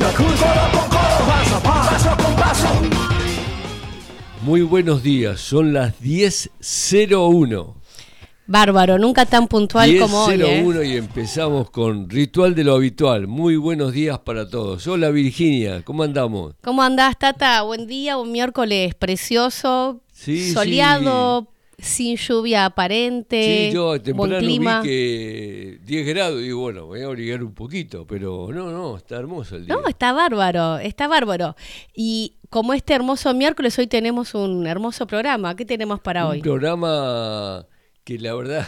Venga, soltame el paso, paso con paso. Muy buenos días, son las 10.01. Bárbaro, nunca tan puntual como hoy. 10.01 ¿eh? y empezamos con Ritual de lo Habitual. Muy buenos días para todos. Hola Virginia, ¿cómo andamos? ¿Cómo andás, Tata? Buen día, un miércoles precioso, Sí, soleado, sin lluvia aparente, Sí, yo buen temprano vi clima. que 10 grados y digo, bueno, voy a abrigar un poquito, pero no, no, está hermoso el día. No, está bárbaro, está bárbaro. Y como este hermoso miércoles, hoy tenemos un hermoso programa. ¿Qué tenemos para un hoy? programa que la verdad,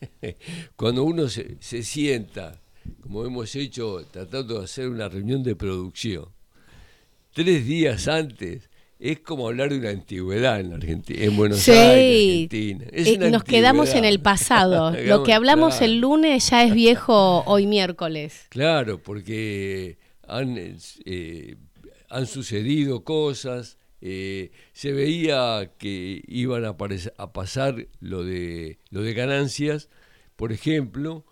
cuando uno se, se sienta, como hemos hecho, tratando de hacer una reunión de producción, tres días antes, es como hablar de una antigüedad en Argentina, en Buenos Sí, Aires, Argentina. Es Eh, nos quedamos en el pasado. Lo que hablamos claro. el lunes ya es viejo hoy miércoles. Claro, porque han, eh, han sucedido cosas, eh, se veía que iban a, a pasar lo de, lo de ganancias, por ejemplo,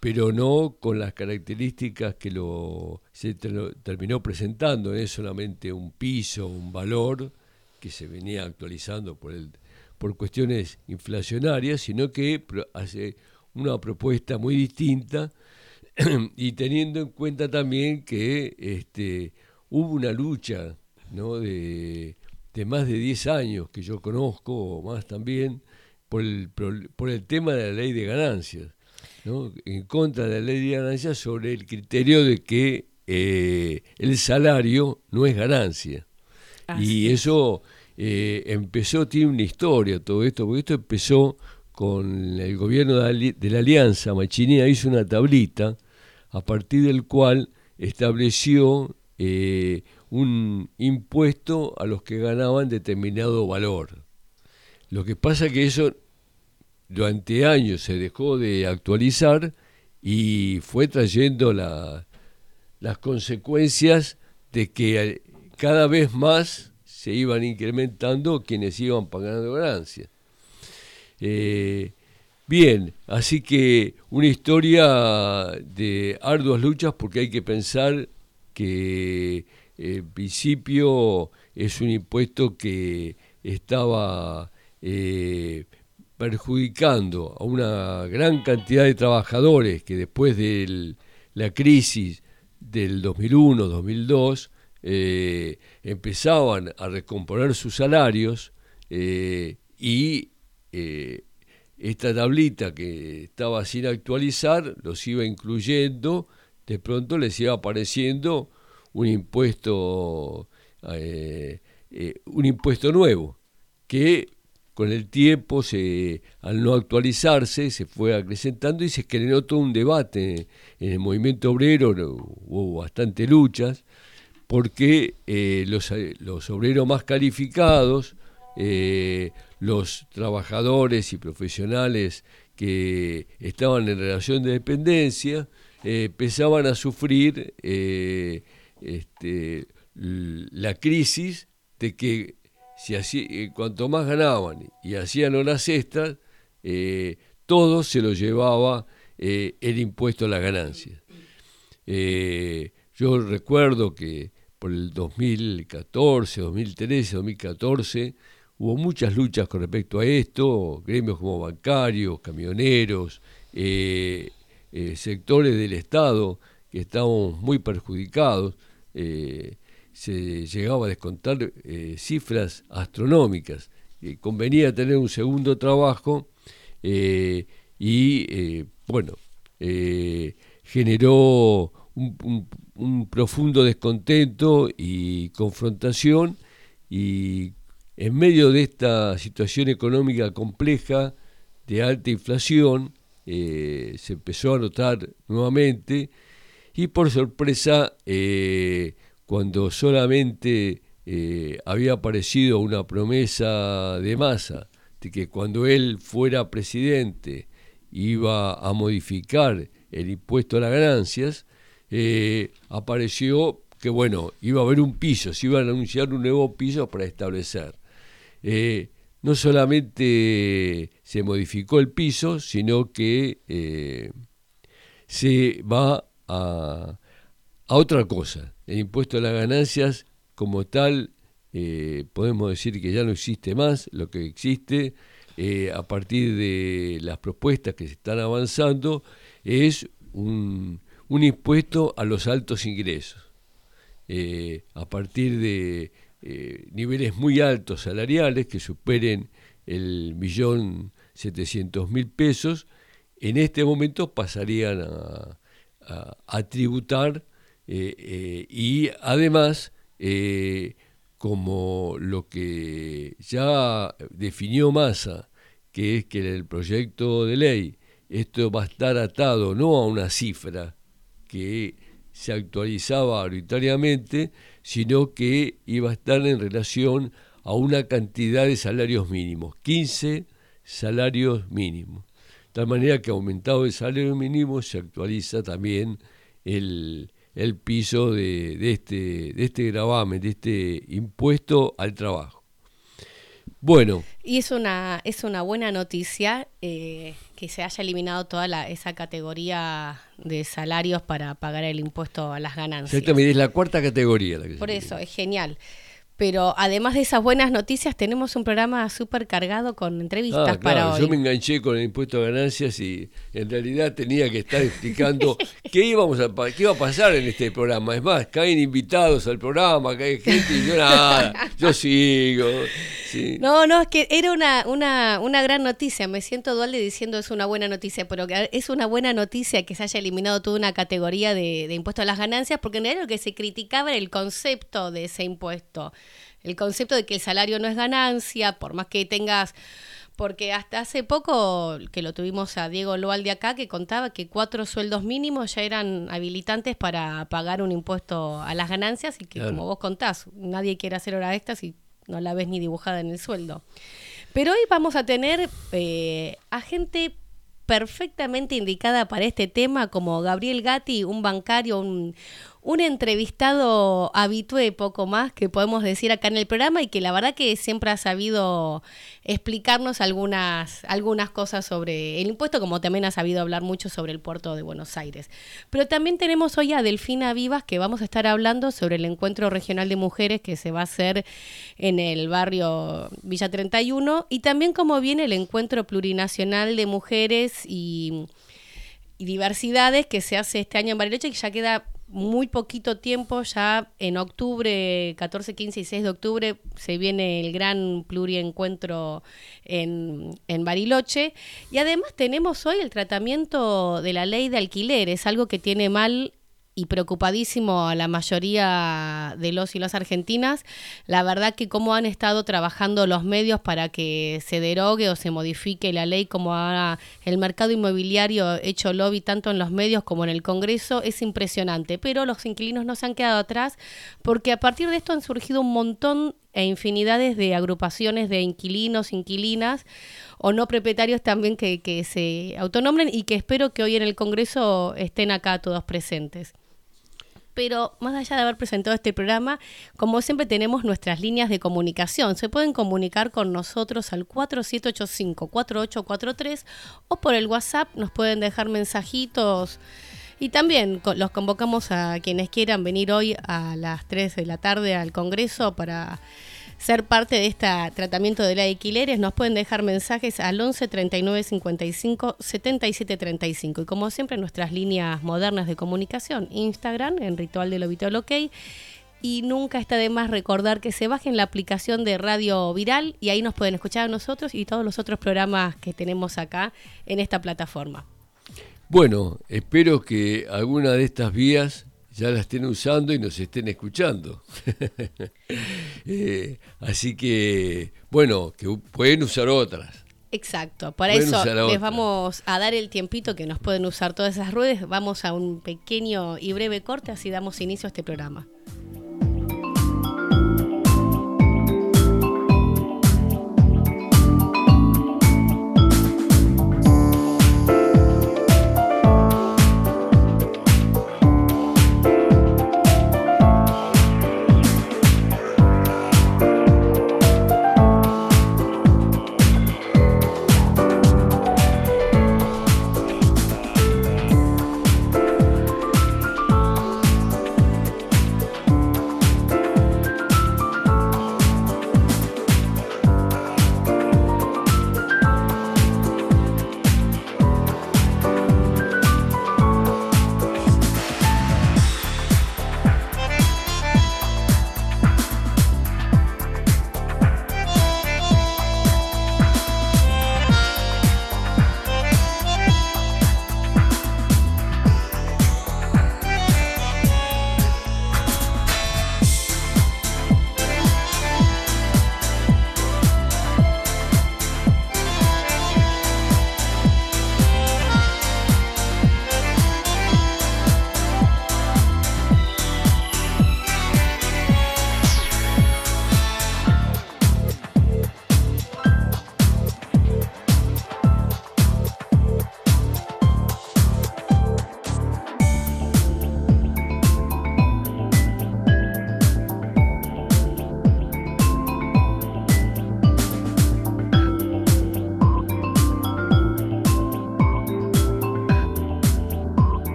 pero no con las características que lo, se terminó presentando, es solamente un piso, un valor que se venía actualizando por, el, por cuestiones inflacionarias, sino que hace una propuesta muy distinta y teniendo en cuenta también que este, hubo una lucha ¿no? de, de más de 10 años que yo conozco, o más también, por el, por el tema de la ley de ganancias, ¿no? en contra de la ley de ganancias sobre el criterio de que eh, el salario no es ganancia. Y eso eh, empezó, tiene una historia todo esto, porque esto empezó con el gobierno de, la Alianza, Machinea hizo una tablita a partir del cual estableció eh, un impuesto a los que ganaban determinado valor. Lo que pasa que eso durante años se dejó de actualizar y fue trayendo la- las consecuencias de que cada vez más se iban incrementando quienes iban pagando ganancias. Eh, bien, así que una historia de arduas luchas porque hay que pensar que eh, en principio es un impuesto que estaba eh, perjudicando a una gran cantidad de trabajadores que después de la crisis del 2001-2002 eh, empezaban a recomponer sus salarios eh, y eh, esta tablita que estaba sin actualizar los iba incluyendo, de pronto les iba apareciendo un impuesto, un impuesto nuevo, que con el tiempo, se, al no actualizarse, se fue acrecentando y se generó todo un debate en el movimiento obrero, hubo bastante luchas, porque eh, los, eh, los obreros más calificados, eh, los trabajadores y profesionales que estaban en relación de dependencia, empezaban a sufrir este, la crisis de que si así, eh, cuanto más ganaban y hacían horas extras, eh, todo se lo llevaba eh, el impuesto a las ganancias. Eh, yo recuerdo que por el 2014, 2013, 2014, hubo muchas luchas con respecto a esto, gremios como bancarios, camioneros, sectores del Estado que estaban muy perjudicados. Se llegaba a descontar cifras astronómicas. convenía tener un segundo trabajo y, bueno, generó un, profundo descontento y confrontación y en medio de esta situación económica compleja de alta inflación eh, se empezó a notar nuevamente y por sorpresa eh, cuando solamente eh, había aparecido una promesa de masa de que cuando él fuera presidente iba a modificar el impuesto a las ganancias, eh, apareció que bueno, iba a haber un piso, se iba a anunciar un nuevo piso para establecer. Eh, no solamente se modificó el piso, sino que se va a, a, otra cosa. El impuesto a las ganancias como tal, podemos decir que ya no existe más, lo que existe a partir de las propuestas que se están avanzando es un, impuesto a los altos ingresos. Eh, a partir de eh, niveles muy altos salariales que superen el millón setecientos mil pesos, en este momento pasarían a, tributar eh, y además, como lo que ya definió Massa, que es que el proyecto de ley esto va a estar atado no a una cifra que se actualizaba arbitrariamente, sino que iba a estar en relación a una cantidad de salarios mínimos, 15 salarios mínimos. De tal manera que aumentado el salario mínimo se actualiza también el, piso de, este, de este gravamen, de este impuesto al trabajo. Bueno. Y es una, es una buena noticia eh, que se haya eliminado toda la, esa categoría de salarios para pagar el impuesto a las ganancias. Exactamente, es la cuarta categoría. La que Por eso, es genial. Pero además de esas buenas noticias, tenemos un programa súper cargado con entrevistas ah, para hoy. Yo me enganché con el impuesto a ganancias y en realidad tenía que estar explicando qué, íbamos a, qué iba a pasar en este programa. Es más, caen invitados al programa, cae gente y yo nada, yo sigo. No, no, es que era una, una, una gran noticia. Me siento dualde diciendo es una buena noticia, pero es una buena noticia que se haya eliminado toda una categoría de, de impuesto a las ganancias, porque en realidad lo que se criticaba era el concepto de ese impuesto el concepto de que el salario no es ganancia, por más que tengas porque hasta hace poco que lo tuvimos a Diego Loal de acá que contaba que cuatro sueldos mínimos ya eran habilitantes para pagar un impuesto a las ganancias y que como vos contás, nadie quiere hacer hora extras y no la ves ni dibujada en el sueldo. Pero hoy vamos a tener eh, a gente perfectamente indicada para este tema como Gabriel Gatti, un bancario, un, un entrevistado habitué poco más que podemos decir acá en el programa y que la verdad que siempre ha sabido explicarnos algunas, algunas cosas sobre el impuesto, como también ha sabido hablar mucho sobre el puerto de Buenos Aires. Pero también tenemos hoy a Delfina Vivas que vamos a estar hablando sobre el encuentro regional de mujeres que se va a hacer en el barrio Villa 31 y también cómo viene el encuentro plurinacional de mujeres y y diversidades que se hace este año en Bariloche, que ya queda muy poquito tiempo, ya en octubre, 14, 15 y 6 de octubre, se viene el gran pluriencuentro en, en Bariloche. Y además tenemos hoy el tratamiento de la ley de alquileres, algo que tiene mal y preocupadísimo a la mayoría de los y las argentinas, la verdad que cómo han estado trabajando los medios para que se derogue o se modifique la ley, como ha el mercado inmobiliario hecho lobby tanto en los medios como en el Congreso, es impresionante. Pero los inquilinos no se han quedado atrás porque a partir de esto han surgido un montón e infinidades de agrupaciones de inquilinos, inquilinas o no propietarios también que, que se autonombren y que espero que hoy en el Congreso estén acá todos presentes pero más allá de haber presentado este programa, como siempre tenemos nuestras líneas de comunicación. Se pueden comunicar con nosotros al 4785-4843 o por el WhatsApp nos pueden dejar mensajitos. Y también los convocamos a quienes quieran venir hoy a las 3 de la tarde al Congreso para ser parte de este tratamiento de la alquileres, nos pueden dejar mensajes al 11 39 55 77 35. Y como siempre, nuestras líneas modernas de comunicación, Instagram, en Ritual del Obitual OK. Y nunca está de más recordar que se bajen la aplicación de Radio Viral y ahí nos pueden escuchar a nosotros y todos los otros programas que tenemos acá en esta plataforma. Bueno, espero que alguna de estas vías ya la estén usando y nos estén escuchando. Eh, así que, bueno, que pueden usar otras. Exacto, por eso les vamos a dar el tiempito que nos pueden usar todas esas ruedas. Vamos a un pequeño y breve corte, así damos inicio a este programa.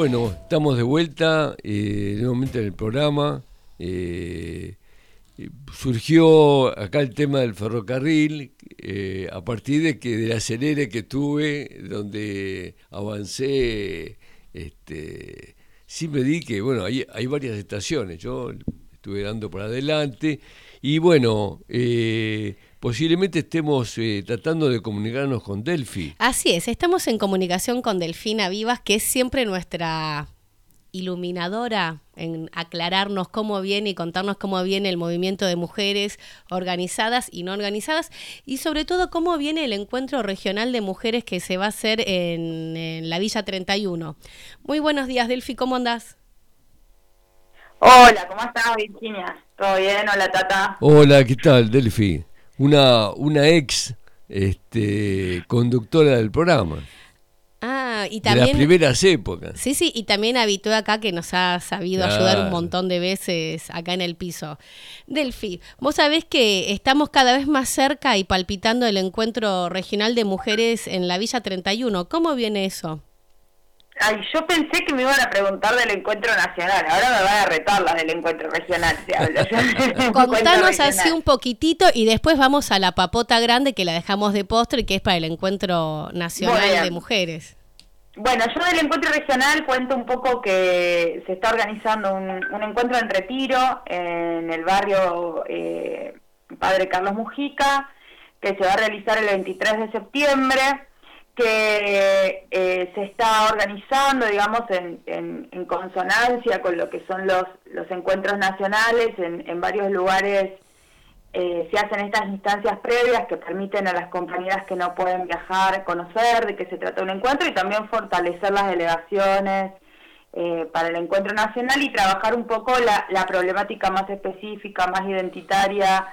Bueno, estamos de vuelta eh, nuevamente en el programa. Eh, surgió acá el tema del ferrocarril eh, a partir de que del acelere que tuve, donde avancé, este, sí me di que, bueno, hay, varias estaciones, yo estuve dando por adelante y bueno, posiblemente estemos eh, tratando de comunicarnos con Delphi. Así es, estamos en comunicación con Delfina Vivas, que es siempre nuestra iluminadora en aclararnos cómo viene y contarnos cómo viene el movimiento de mujeres organizadas y no organizadas y sobre todo cómo viene el encuentro regional de mujeres que se va a hacer en, en la Villa 31. Muy buenos días, Delphi, ¿cómo andás? Hola, ¿cómo estás, Virginia? ¿Todo bien? Hola, Tata. Hola, ¿qué tal, Delphi? Una, una ex este, conductora del programa. Ah, y también. De las primeras épocas. Sí, sí, y también habitó acá que nos ha sabido ayudar un montón de veces acá en el piso. Delfi, vos sabés que estamos cada vez más cerca y palpitando el encuentro regional de mujeres en la Villa 31. ¿Cómo viene eso? Ay, yo pensé que me iban a preguntar del encuentro nacional, ahora me van a retar las del encuentro regional, Contanos así un poquitito y después vamos a la papota grande que la dejamos de postre, que es para el encuentro nacional de mujeres. Bueno, yo del encuentro regional cuento un poco que se está organizando un, encuentro en retiro en el barrio eh, Padre Carlos Mujica, que se va a realizar el 23 de septiembre que eh, se está organizando, digamos, en, en, consonancia con lo que son los, los encuentros nacionales. En, en varios lugares eh, se hacen estas instancias previas que permiten a las compañeras que no pueden viajar conocer de qué se trata un encuentro y también fortalecer las delegaciones eh, para el encuentro nacional y trabajar un poco la, la problemática más específica, más identitaria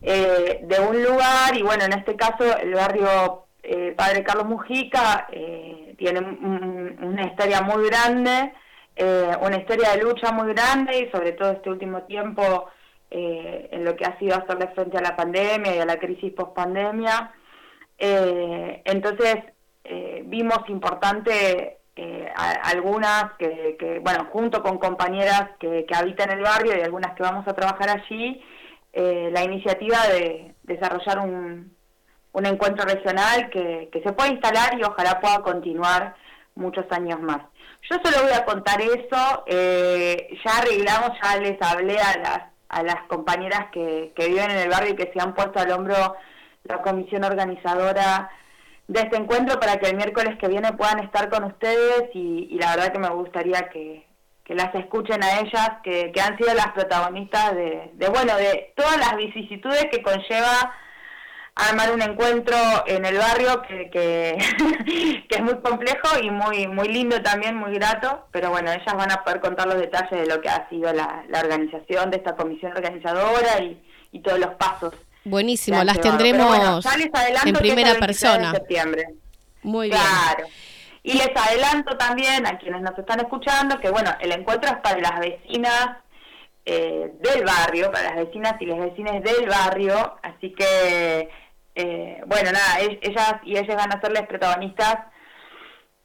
de un lugar. Y bueno, en este caso el barrio eh, padre Carlos Mujica eh, tiene una historia muy grande, eh, una historia de lucha muy grande y sobre todo este último tiempo en lo que ha sido hacerle frente a la pandemia y a la crisis post-pandemia. Eh, entonces vimos importante algunas que, bueno, junto con compañeras que, habitan el barrio y algunas que vamos a trabajar allí, la iniciativa de desarrollar un, un encuentro regional que, que se puede instalar y ojalá pueda continuar muchos años más. Yo solo voy a contar eso, eh, ya arreglamos, ya les hablé a las, a las compañeras que, que viven en el barrio y que se han puesto al hombro la comisión organizadora de este encuentro para que el miércoles que viene puedan estar con ustedes y, la verdad que me gustaría que, que las escuchen a ellas, que, que han sido las protagonistas de, de, bueno, de todas las vicisitudes que conlleva armar un encuentro en el barrio que, que, es muy complejo y muy muy lindo también, muy grato, pero bueno, ellas van a poder contar los detalles de lo que ha sido la, organización de esta comisión organizadora y, todos los pasos. Buenísimo, las tendremos en primera persona. septiembre. Muy bien. Claro. Y les adelanto también a quienes nos están escuchando que, bueno, el encuentro es para las vecinas eh, del barrio, para las vecinas y los vecinos del barrio, así que eh, bueno, nada, ellas y ellas van a ser las protagonistas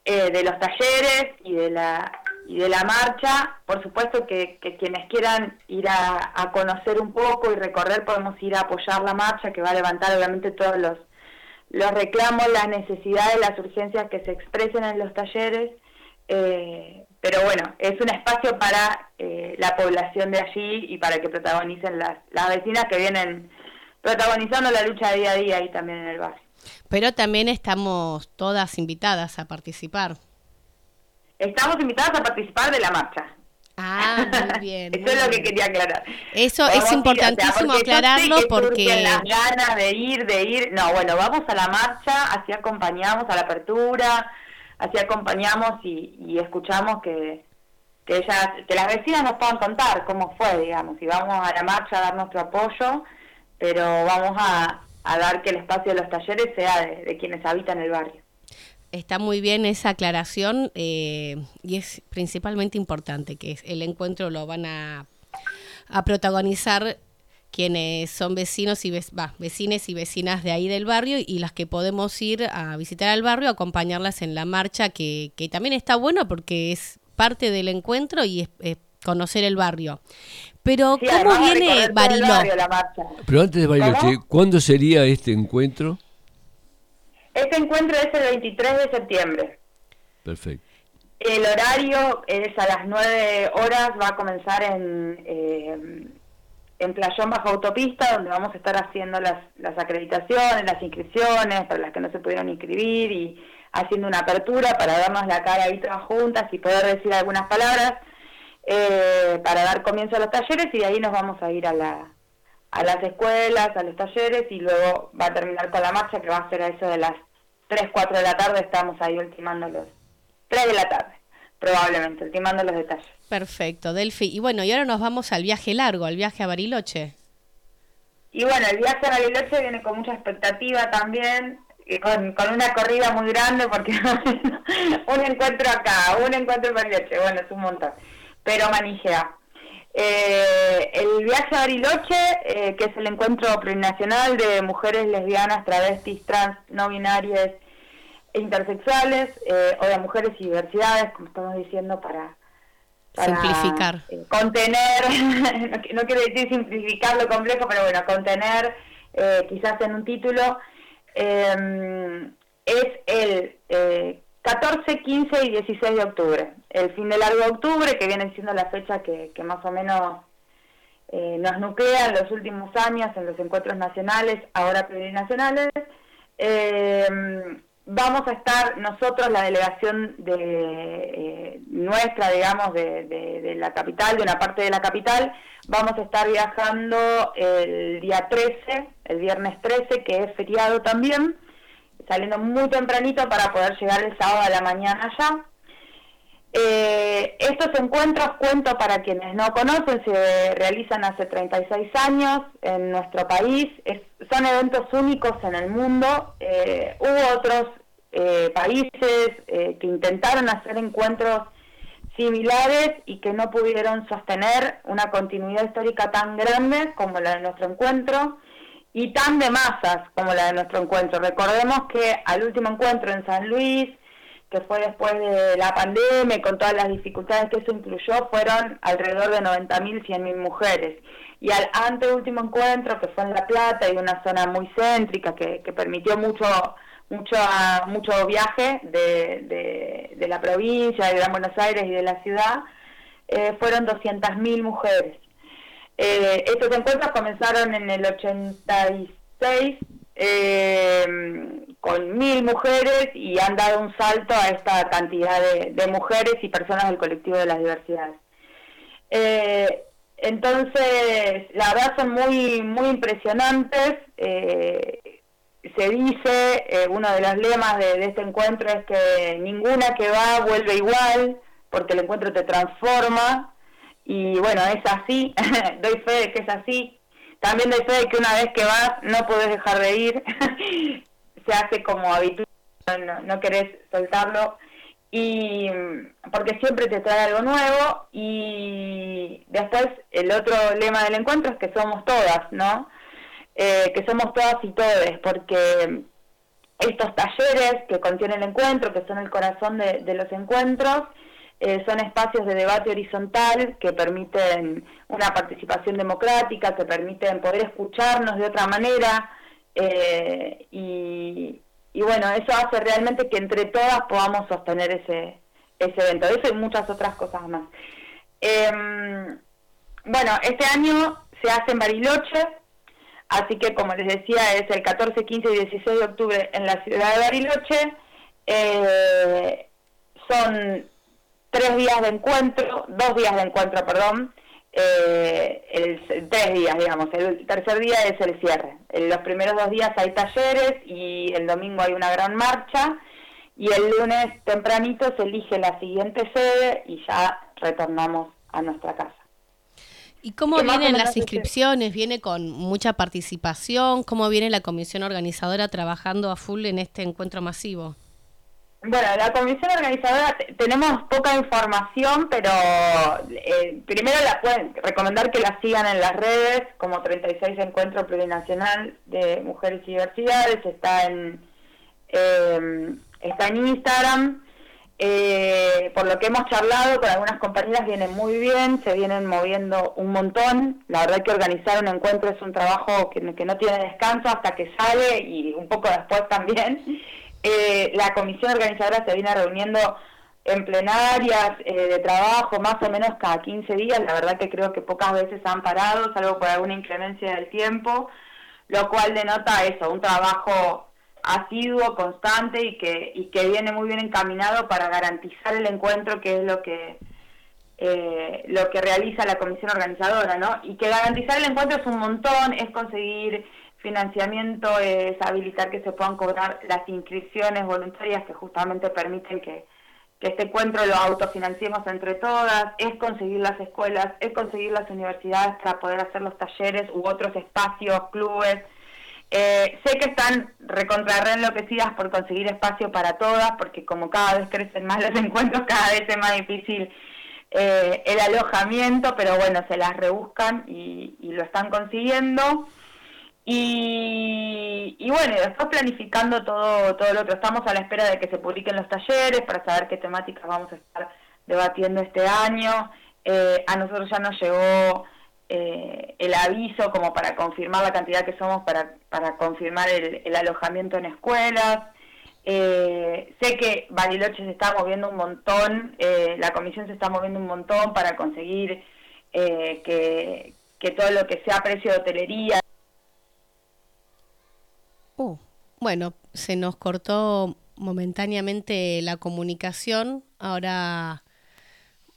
eh, de los talleres y de la y de la marcha. Por supuesto que, quienes quieran ir a, conocer un poco y recorrer podemos ir a apoyar la marcha que va a levantar obviamente todos los los reclamos, las necesidades, las urgencias que se expresen en los talleres. Eh, pero bueno, es un espacio para la población de allí y para que protagonicen las, las vecinas que vienen protagonizando la lucha día a día ahí también en el barrio. Pero también estamos todas invitadas a participar. Estamos invitadas a participar de la marcha. Ah, muy bien. Eso es lo que quería aclarar. Eso es importantísimo aclararlo porque... las ganas de ir, de ir. No, bueno, vamos a la marcha, así acompañamos a la apertura, así acompañamos y, y escuchamos que, que ellas, que las vecinas nos puedan contar cómo fue, digamos, y vamos a la marcha a dar nuestro apoyo pero vamos a, dar que el espacio de los talleres sea de, quienes habitan el barrio. Está muy bien esa aclaración eh, y es principalmente importante que el encuentro lo van a, a protagonizar quienes son vecinos y vecines y vecinas de ahí del barrio y las que podemos ir a visitar al barrio, acompañarlas en la marcha que, que también está bueno porque es parte del encuentro y es conocer el barrio. Pero ¿cómo viene Bariloche? Pero antes de Bariloche, ¿cuándo sería este encuentro? Este encuentro es el 23 de septiembre. Perfecto. El horario es a las 9 horas, va a comenzar en, eh, en Playón Bajo Autopista, donde vamos a estar haciendo las, las acreditaciones, las inscripciones para las que no se pudieron inscribir y haciendo una apertura para darnos la cara ahí todas juntas y poder decir algunas palabras eh, para dar comienzo a los talleres y de ahí nos vamos a ir a, la, a las escuelas, a los talleres y luego va a terminar con la marcha que va a ser a eso de las 3, 4 de la tarde, estamos ahí ultimando los 3 de la tarde, probablemente, ultimando los detalles. Perfecto, Delphi. Y bueno, y ahora nos vamos al viaje largo, al viaje a Bariloche. Y bueno, el viaje a Bariloche viene con mucha expectativa también, con, con una corrida muy grande, porque un encuentro acá, un encuentro en Bariloche, bueno, es un montón pero manijea. Eh, el viaje a Bariloche, eh, que es el encuentro plurinacional de mujeres lesbianas, travestis, trans, no binarias e intersexuales, eh, o de mujeres y diversidades, como estamos diciendo, para, simplificar. contener, no, quiero decir simplificar lo complejo, pero bueno, contener quizás en un título, es el 14, 15 y 16 de octubre. El fin de largo de octubre, que viene siendo la fecha que, más o menos eh, nos nuclea en los últimos años en los encuentros nacionales, ahora plurinacionales. Eh, vamos a estar nosotros, la delegación de eh, nuestra, digamos, de, de, la capital, de una parte de la capital, vamos a estar viajando el día 13, el viernes 13, que es feriado también saliendo muy tempranito para poder llegar el sábado a la mañana allá. Eh, estos encuentros, cuento para quienes no conocen, se realizan hace 36 años en nuestro país, son eventos únicos en el mundo. Eh, hubo otros eh, países que intentaron hacer encuentros similares y que no pudieron sostener una continuidad histórica tan grande como la de nuestro encuentro y tan de masas como la de nuestro encuentro. Recordemos que al último encuentro en San Luis, que fue después de la pandemia y con todas las dificultades que eso incluyó, fueron alrededor de 90.000, 100.000 mujeres. Y al anteúltimo encuentro, que fue en La Plata y una zona muy céntrica que, permitió mucho mucho mucho viaje de, de, la provincia, de Gran Buenos Aires y de la ciudad, eh, fueron 200.000 mujeres. Eh, estos encuentros comenzaron en el 86 eh, con mil mujeres y han dado un salto a esta cantidad de, mujeres y personas del colectivo de las diversidades. Eh, entonces, la verdad son muy, muy impresionantes. se dice, uno de los lemas de este encuentro es que ninguna que va vuelve igual, porque el encuentro te transforma y bueno, es así, doy fe de que es así. También doy fe de que una vez que vas no puedes dejar de ir, se hace como habitual, no, no querés soltarlo y porque siempre te trae algo nuevo y después el otro lema del encuentro es que somos todas, ¿no? Eh, que somos todas y todes, porque estos talleres que contiene el encuentro, que son el corazón de los encuentros, eh, son espacios de debate horizontal que permiten una participación democrática, que permiten poder escucharnos de otra manera eh, y, bueno, eso hace realmente que entre todas podamos sostener ese, ese evento. Eso y muchas otras cosas más. Em, bueno, este año se hace en Bariloche, así que como les decía es el 14, 15 y 16 de octubre en la ciudad de Bariloche. Eh, son tres días de encuentro, dos días de encuentro, perdón, eh, el, tres días, digamos, el tercer día es el cierre. En los primeros dos días hay talleres y el domingo hay una gran marcha y el lunes tempranito se elige la siguiente sede y ya retornamos a nuestra casa. ¿Y cómo vienen las inscripciones? ¿Viene con mucha participación? ¿Cómo viene la comisión organizadora trabajando a full en este encuentro masivo? Bueno, la comisión organizadora tenemos poca información, pero eh, primero la pueden recomendar que la sigan en las redes, como 36 Encuentro Plurinacional de Mujeres y Diversidades, está en, eh, está en Instagram. Eh, por lo que hemos charlado con algunas compañeras viene muy bien, se vienen moviendo un montón. La verdad que organizar un encuentro es un trabajo que no tiene descanso hasta que sale y un poco después también. Eh, la comisión organizadora se viene reuniendo en plenarias eh, de trabajo más o menos cada 15 días, la verdad que creo que pocas veces han parado, salvo por alguna inclemencia del tiempo, lo cual denota eso, un trabajo asiduo, constante y que, y que viene muy bien encaminado para garantizar el encuentro, que es lo que eh, lo que realiza la comisión organizadora, ¿no? Y que garantizar el encuentro es un montón, es conseguir financiamiento es habilitar que se puedan cobrar las inscripciones voluntarias que justamente permiten que, este encuentro lo autofinanciemos entre todas, es conseguir las escuelas, es conseguir las universidades para poder hacer los talleres u otros espacios, clubes. Eh, sé que están recontra enloquecidas por conseguir espacio para todas, porque como cada vez crecen más los encuentros, cada vez es más difícil eh, el alojamiento, pero bueno, se las rebuscan y, y lo están consiguiendo. Y, bueno, después planificando todo, todo lo otro. Estamos a la espera de que se publiquen los talleres para saber qué temáticas vamos a estar debatiendo este año. Eh, a nosotros ya nos llegó eh, el aviso como para confirmar la cantidad que somos, para, para confirmar el, alojamiento en escuelas. Eh, sé que Bariloche se está moviendo un montón, la comisión se está moviendo un montón para conseguir que, que todo lo que sea precio de hotelería Uh, bueno, se nos cortó momentáneamente la comunicación. Ahora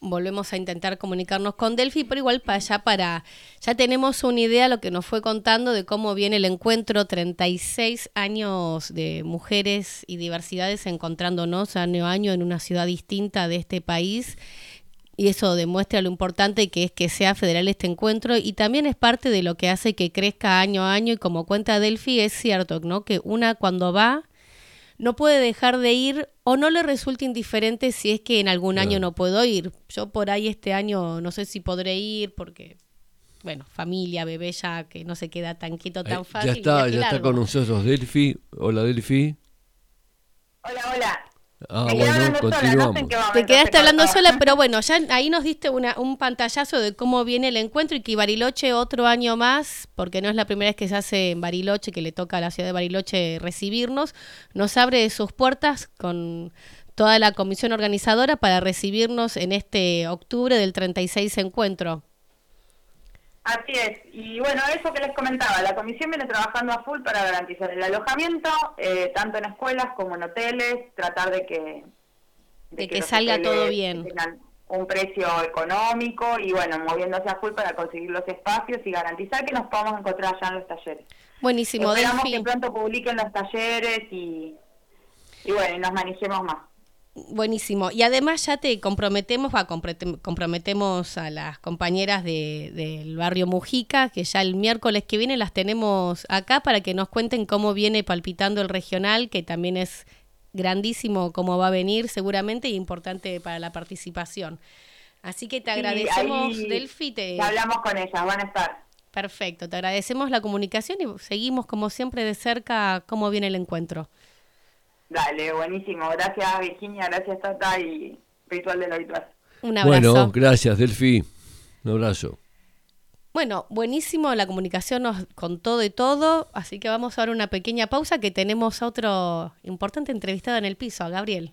volvemos a intentar comunicarnos con Delphi, pero igual para allá para ya tenemos una idea lo que nos fue contando de cómo viene el encuentro. 36 años de mujeres y diversidades encontrándonos año a año en una ciudad distinta de este país y eso demuestra lo importante que es que sea federal este encuentro y también es parte de lo que hace que crezca año a año y como cuenta Delphi es cierto, ¿no? Que una cuando va no puede dejar de ir o no le resulta indiferente si es que en algún año no puedo ir. Yo por ahí este año no sé si podré ir porque bueno, familia, bebé ya que no se queda tan quieto tan fácil. ya está, ya está con nosotros Delphi. Hola Delphi. Hola, hola. Ah, bueno, hablando sola, no sé qué Te quedaste hablando sola, pero bueno, ya ahí nos diste una, un pantallazo de cómo viene el encuentro y que Bariloche otro año más, porque no es la primera vez que se hace en Bariloche, que le toca a la ciudad de Bariloche recibirnos, nos abre sus puertas con toda la comisión organizadora para recibirnos en este octubre del 36 encuentro. Así es. Y bueno, eso que les comentaba, la comisión viene trabajando a full para garantizar el alojamiento, eh, tanto en escuelas como en hoteles, tratar de que... De que salga todo bien. tengan un precio económico y bueno, moviéndose a full para conseguir los espacios y garantizar que nos podamos encontrar allá en los talleres. Buenísimo, Esperamos Delphi. que pronto publiquen los talleres y, y bueno, y nos manejemos más. Buenísimo. Y además ya te comprometemos, va, comprometemos a las compañeras de- del barrio Mujica, que ya el miércoles que viene las tenemos acá para que nos cuenten cómo viene palpitando el regional, que también es grandísimo cómo va a venir seguramente y importante para la participación. Así que te Sí, agradecemos, ahí Delphi. Te... hablamos con ellas, van a estar. Perfecto, te agradecemos la comunicación y seguimos como siempre de cerca cómo viene el encuentro. Dale, buenísimo. Gracias Virginia, gracias Tata y Ritual del Habitual. Un abrazo. Bueno, gracias Delphi. Un abrazo. Bueno, buenísimo la comunicación nos, con todo y todo, así que vamos a dar una pequeña pausa que tenemos a otro importante entrevistado en el piso, a Gabriel.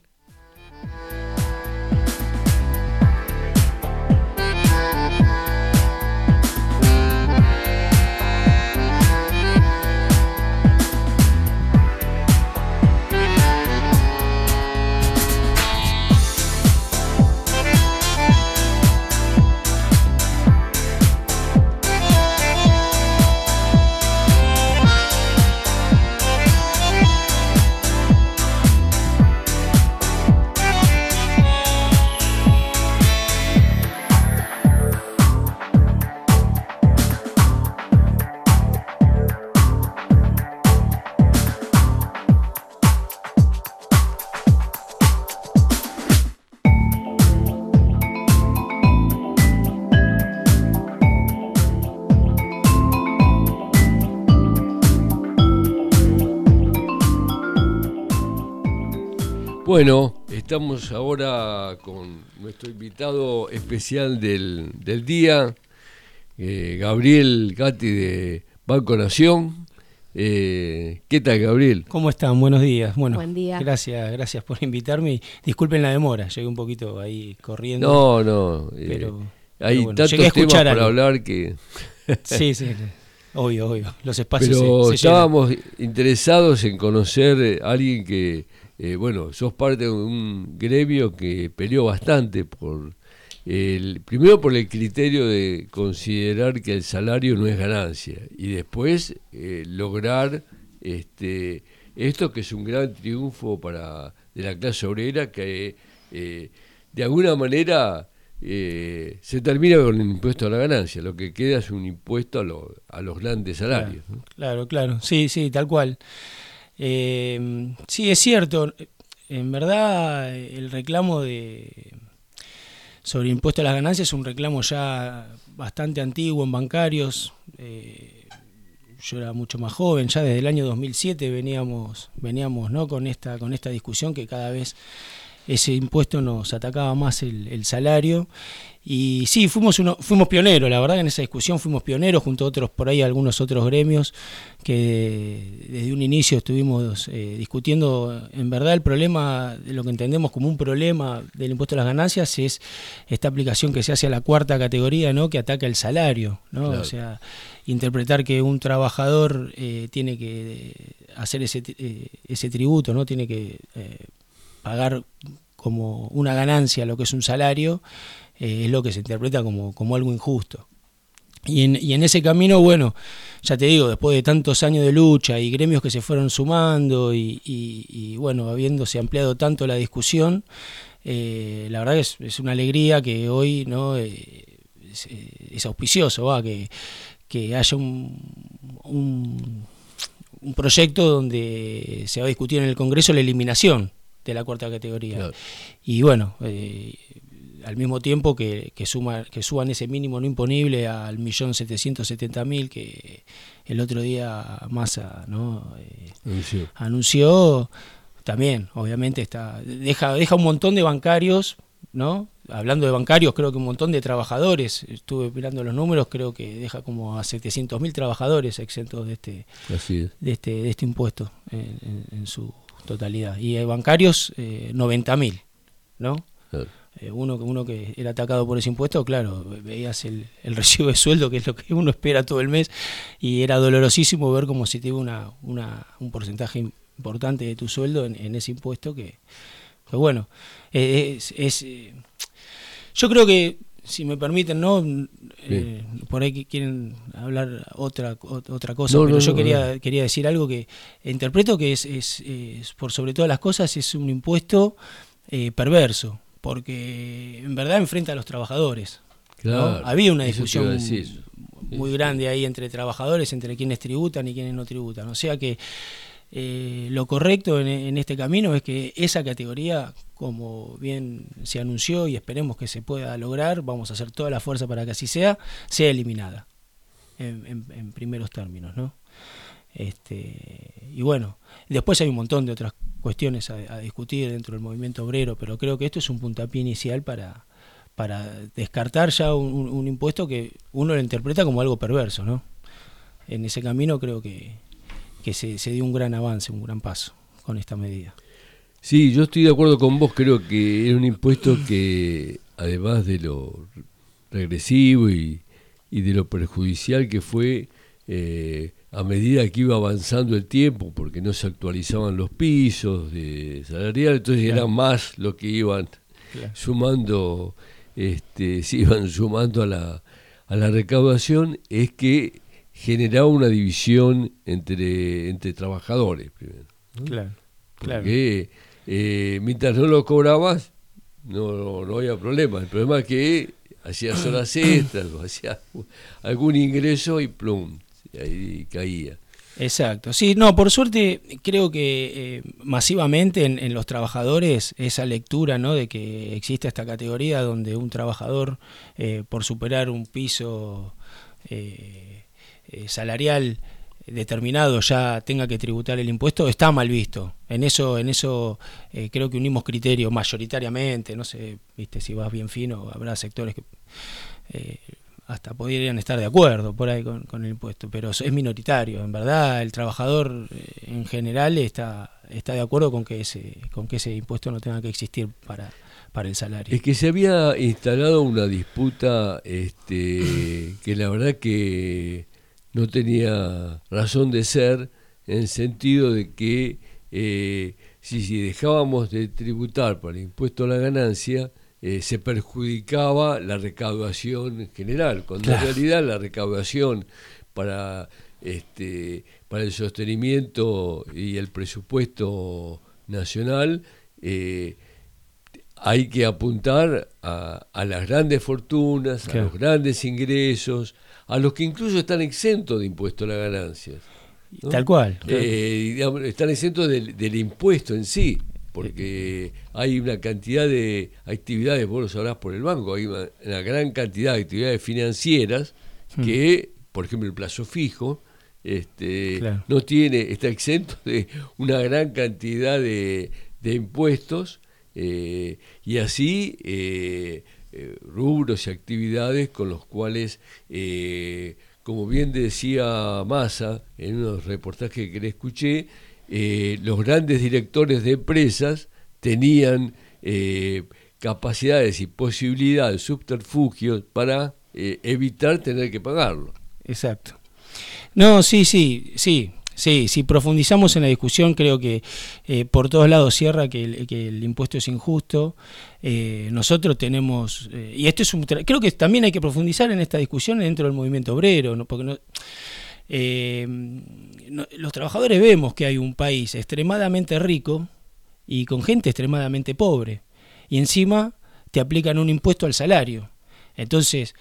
Bueno, estamos ahora con nuestro invitado especial del, del día, eh, Gabriel Gatti de Banco Nación. Eh, ¿Qué tal, Gabriel? ¿Cómo están? Buenos días. Bueno, Buen día. Gracias, gracias por invitarme. Disculpen la demora, llegué un poquito ahí corriendo. No, no. eh, Pero- hay pero bueno, tantos llegué a temas escuchar para algo. hablar que... Sí, sí, obvio, obvio. Los espacios Pero se- se, llenan. estábamos interesados en conocer a alguien que, eh, bueno, sos parte de un gremio que peleó bastante por el primero por el criterio de considerar que el salario no es ganancia y después eh, lograr este esto que es un gran triunfo para de la clase obrera que eh, de alguna manera eh, se termina con el impuesto a la ganancia, lo que queda es un impuesto a, lo- a los grandes salarios. ¿no? Claro, claro. Sí, sí, tal cual. Eh, sí, es cierto. En verdad, el reclamo de sobre impuesto a las ganancias es un reclamo ya bastante antiguo en bancarios. Eh, yo era mucho más joven, ya desde el año 2007 veníamos, veníamos ¿no? con, esta, con esta discusión que cada vez ese impuesto nos atacaba más el, el salario. Y sí, fuimos, uno, fuimos pioneros, la verdad que en esa discusión fuimos pioneros junto a otros, por ahí algunos otros gremios que desde un inicio estuvimos eh, discutiendo, en verdad el problema, de lo que entendemos como un problema del impuesto a las ganancias es esta aplicación que se hace a la cuarta categoría, ¿no? que ataca el salario, ¿no? Claro. o sea, interpretar que un trabajador eh, tiene que hacer ese, eh, ese tributo, ¿no? tiene que pagar como una ganancia lo que es un salario, eh, es lo que se interpreta como, como algo injusto. Y en, y en ese camino, bueno, ya te digo, después de tantos años de lucha y gremios que se fueron sumando y, y- y, bueno, habiéndose ampliado tanto la discusión, eh, la verdad es, es una alegría que hoy no Eh, es, eh, auspicioso, va, que, que haya un, un proyecto donde se va a discutir en el Congreso la eliminación de la cuarta categoría. Claro. Y bueno, eh, al mismo tiempo que, que, suma, que suban ese mínimo no imponible al millón setecientos setenta mil que el otro día Massa ¿no? Eh, anunció. también obviamente está deja deja un montón de bancarios no hablando de bancarios creo que un montón de trabajadores estuve mirando los números creo que deja como a setecientos mil trabajadores exentos de este de este de este impuesto en, su totalidad y bancarios eh, mil ¿no? Eh, uno, uno que era atacado por ese impuesto, claro, veías el, recibo de sueldo, que es lo que uno espera todo el mes, y era dolorosísimo ver cómo se te iba una, una, un porcentaje importante de tu sueldo en, ese impuesto, que, bueno, eh, es, eh, yo creo que, si me permiten, ¿no? por ahí quieren hablar otra otra cosa, pero yo quería, quería decir algo que interpreto que es, es, es, por sobre todas las cosas, es un impuesto eh, perverso, porque en verdad enfrenta a los trabajadores. Había una discusión muy grande ahí entre trabajadores, entre quienes tributan y quienes no tributan. O sea que eh, lo correcto en, este camino es que esa categoría, como bien se anunció y esperemos que se pueda lograr, vamos a hacer toda la fuerza para que así sea, sea eliminada en, primeros términos, ¿no? Este, y bueno, después hay un montón de otras cuestiones a, discutir dentro del movimiento obrero, pero creo que esto es un puntapié inicial para, para descartar ya un, impuesto que uno lo interpreta como algo perverso, ¿no? En ese camino creo que, que se, se dio un gran avance, un gran paso con esta medida. Sí, yo estoy de acuerdo con vos, creo que era un impuesto que, además de lo regresivo y, y de lo perjudicial que fue, eh, a medida que iba avanzando el tiempo, porque no se actualizaban los pisos de salarial, entonces era más lo que iban sumando, este, se iban sumando a la, a la recaudación, es que generaba una división entre, entre trabajadores primero. Claro, Porque eh, mientras no lo cobrabas, no, no, había problema. El problema es que hacías horas extras o hacías algún ingreso y plum, ahí caía. Exacto, sí, no, por suerte creo que eh, masivamente en, los trabajadores esa lectura ¿no? de que existe esta categoría donde un trabajador eh, por superar un piso eh, salarial determinado ya tenga que tributar el impuesto está mal visto. En eso, en eso creo que unimos criterios mayoritariamente, no sé, viste si vas bien fino, habrá sectores que hasta podrían estar de acuerdo por ahí con, el impuesto, pero es minoritario. En verdad, el trabajador eh, en general está, está de acuerdo con que ese, con que ese impuesto no tenga que existir para, para el salario. Es que se había instalado una disputa este, que la verdad que no tenía razón de ser en el sentido de que eh, si, si dejábamos de tributar para el impuesto a la ganancia, eh, se perjudicaba la recaudación general, cuando en realidad la recaudación para, este, para el sostenimiento y el presupuesto nacional eh, hay que apuntar a, las grandes fortunas, a los grandes ingresos, a los que incluso están exentos de impuesto a las ganancias. Tal cual. Eh, están exentos del impuesto en sí porque hay una cantidad de actividades, vos lo sabrás por el banco, hay una, gran cantidad de actividades financieras hmm. que, por ejemplo, el plazo fijo, este, no tiene, está exento de una gran cantidad de, impuestos eh, y así eh, eh, rubros y actividades con los cuales, como bien decía Massa en unos reportajes que le escuché, eh, los grandes directores de empresas tenían eh, capacidades y posibilidades, subterfugios para eh, evitar tener que pagarlo. Exacto. No, sí, sí, sí. Sí, si profundizamos en la discusión, creo que por todos lados cierra que el, impuesto es injusto. nosotros tenemos, y esto es un, creo que también hay que profundizar en esta discusión dentro del movimiento obrero, ¿no? porque no, eh, los trabajadores vemos que hay un país extremadamente rico y con gente extremadamente pobre. Y encima te aplican un impuesto al salario. Entonces,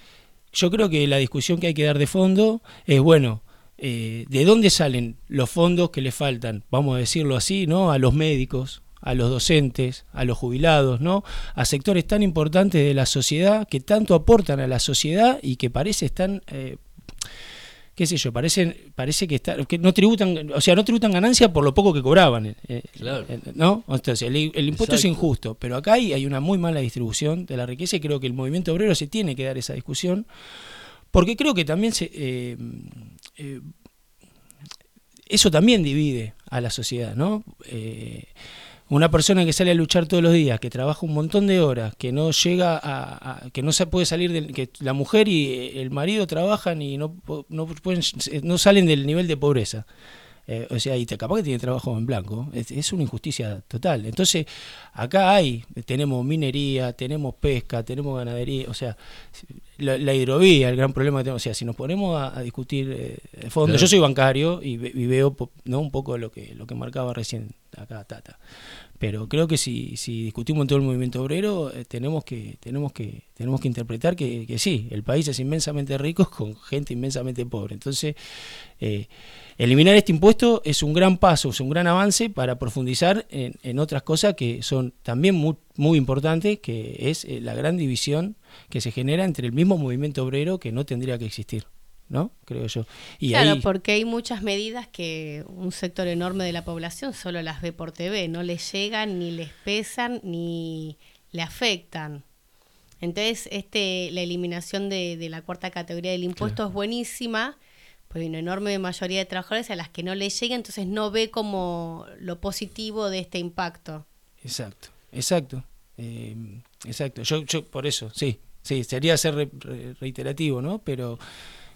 yo creo que la discusión que hay que dar de fondo es, bueno, eh, ¿de dónde salen los fondos que le faltan, vamos a decirlo así, ¿no? a los médicos, a los docentes, a los jubilados, ¿no? A sectores tan importantes de la sociedad que tanto aportan a la sociedad y que parece están eh, qué sé yo, parece, parece que, está, que no tributan, o sea, no tributan ganancia por lo poco que cobraban, eh, Claro. ¿no? Entonces, el, el impuesto es injusto, pero acá hay, hay una muy mala distribución de la riqueza y creo que el movimiento obrero se tiene que dar esa discusión, porque creo que también se, eh, eh, eso también divide a la sociedad, ¿no? Eh, una persona que sale a luchar todos los días, que trabaja un montón de horas, que no llega a, que no se puede salir del, que la mujer y el marido trabajan y no, no salen del nivel de pobreza. Eh, o sea, y te, capaz que tiene trabajo en blanco. Es, es una injusticia total. Entonces, acá hay, tenemos minería, tenemos pesca, tenemos ganadería, o sea, la, la hidrovía, el gran problema que tenemos. O sea, si nos ponemos a, a discutir eh, fondo, Claro. yo soy bancario y, y veo un poco lo que, lo que marcaba recién acá Tata. Pero creo que si, si discutimos en todo el movimiento obrero, eh, tenemos que, tenemos que, tenemos que interpretar que, que sí, el país es inmensamente rico con gente inmensamente pobre. Entonces, eh, eliminar este impuesto es un gran paso, es un gran avance para profundizar en, en otras cosas que son también muy, muy importantes, que es eh, la gran división que se genera entre el mismo movimiento obrero que no tendría que existir, ¿no? Creo yo. Y claro, ahí, porque hay muchas medidas que un sector enorme de la población solo las ve por TV, no les llegan, ni les pesan, ni le afectan. Entonces, este, la eliminación de, de la cuarta categoría del impuesto es buenísima, hay una enorme mayoría de trabajadores a las que no le llega, entonces no ve como lo positivo de este impacto. Exacto, exacto. eh, exacto. Yo, yo por eso, sí, sí, sería ser re- re- reiterativo, ¿no? Pero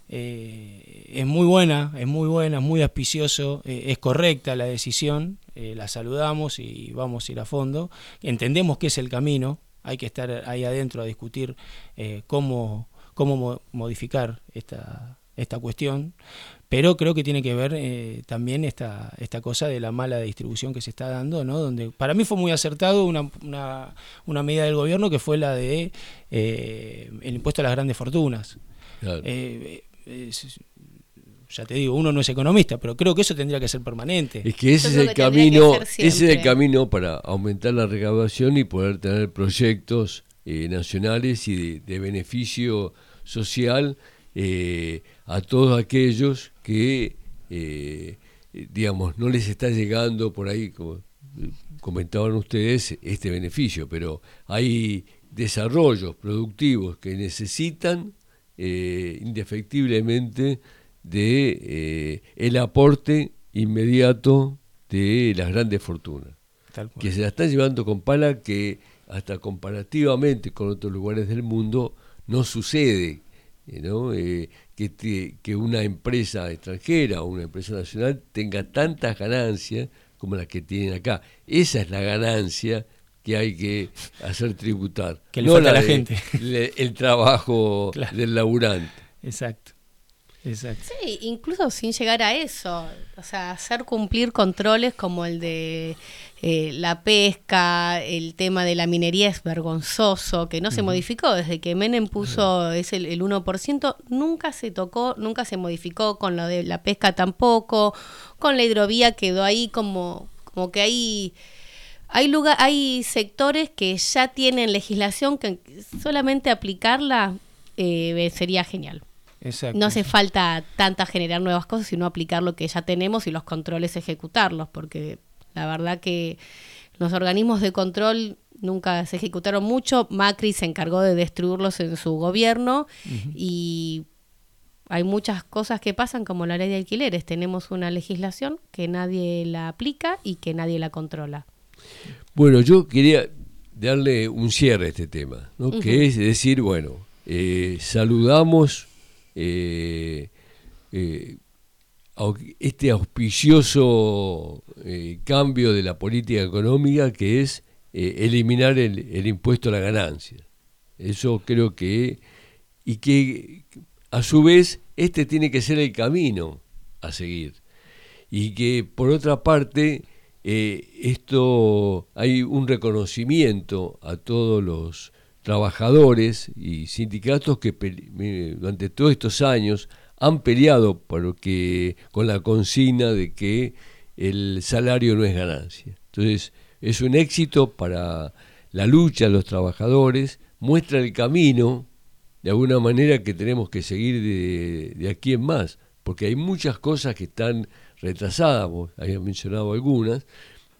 eh, es muy buena, es muy buena, es muy auspicioso, eh, es correcta la decisión, eh, la saludamos y vamos a ir a fondo. Entendemos que es el camino, hay que estar ahí adentro a discutir cómo, cómo mo- modificar esta, esta cuestión, pero creo que tiene que ver eh, también esta, esta cosa de la mala distribución que se está dando, ¿no? Donde para mí fue muy acertado una, una, una medida del gobierno que fue la de eh, el impuesto a las grandes fortunas. Claro. Eh, eh, es- ya te digo, uno no es economista, pero creo que eso tendría que ser permanente. Es que ese es el camino, ese es el camino para aumentar la recaudación y poder tener proyectos eh, nacionales y de, de beneficio social eh, a todos aquellos que, eh, digamos, no les está llegando por ahí, como eh, comentaban ustedes, este beneficio, pero hay desarrollos productivos que necesitan eh, indefectiblemente de eh, el aporte inmediato de las grandes fortunas Tal cual. que se la están llevando con pala que hasta comparativamente con otros lugares del mundo no sucede ¿no? Eh, que, te- que una empresa extranjera o una empresa nacional tenga tantas ganancias como las que tienen acá. Esa es la ganancia que hay que hacer tributar. Que le falta a la de- gente. le- el trabajo Claro. del laburante. Exacto, exacto. Sí, incluso sin llegar a eso, o sea, hacer cumplir controles como el de eh, la pesca, el tema de la minería es vergonzoso, que no se modificó desde que Menem puso es el, el 1%, nunca se tocó, nunca se modificó, con lo de la pesca tampoco, con la hidrovía quedó ahí como, como que hay... Hay, lugar, hay sectores que ya tienen legislación que solamente aplicarla eh, sería genial. exacto. No hace falta tanta generar nuevas cosas, sino aplicar lo que ya tenemos y los controles ejecutarlos, porque la verdad que los organismos de control nunca se ejecutaron mucho. Macri se encargó de destruirlos en su gobierno y hay muchas cosas que pasan como la ley de alquileres. Tenemos una legislación que nadie la aplica y que nadie la controla. Bueno, yo quería darle un cierre a este tema, ¿no? que es decir, bueno, eh, saludamos eh, eh, este auspicioso eh, cambio de la política económica que es eh, eliminar el, impuesto a la ganancia. Eso creo que, y que a su vez este tiene que ser el camino a seguir y que por otra parte eh, esto hay un reconocimiento a todos los trabajadores y sindicatos que durante todos estos años han peleado por que, con la consigna de que el salario no es ganancia. Entonces, es un éxito para la lucha de los trabajadores, muestra el camino, de alguna manera, que tenemos que seguir de, de aquí en más, porque hay muchas cosas que están retrasadas, vos habías mencionado algunas,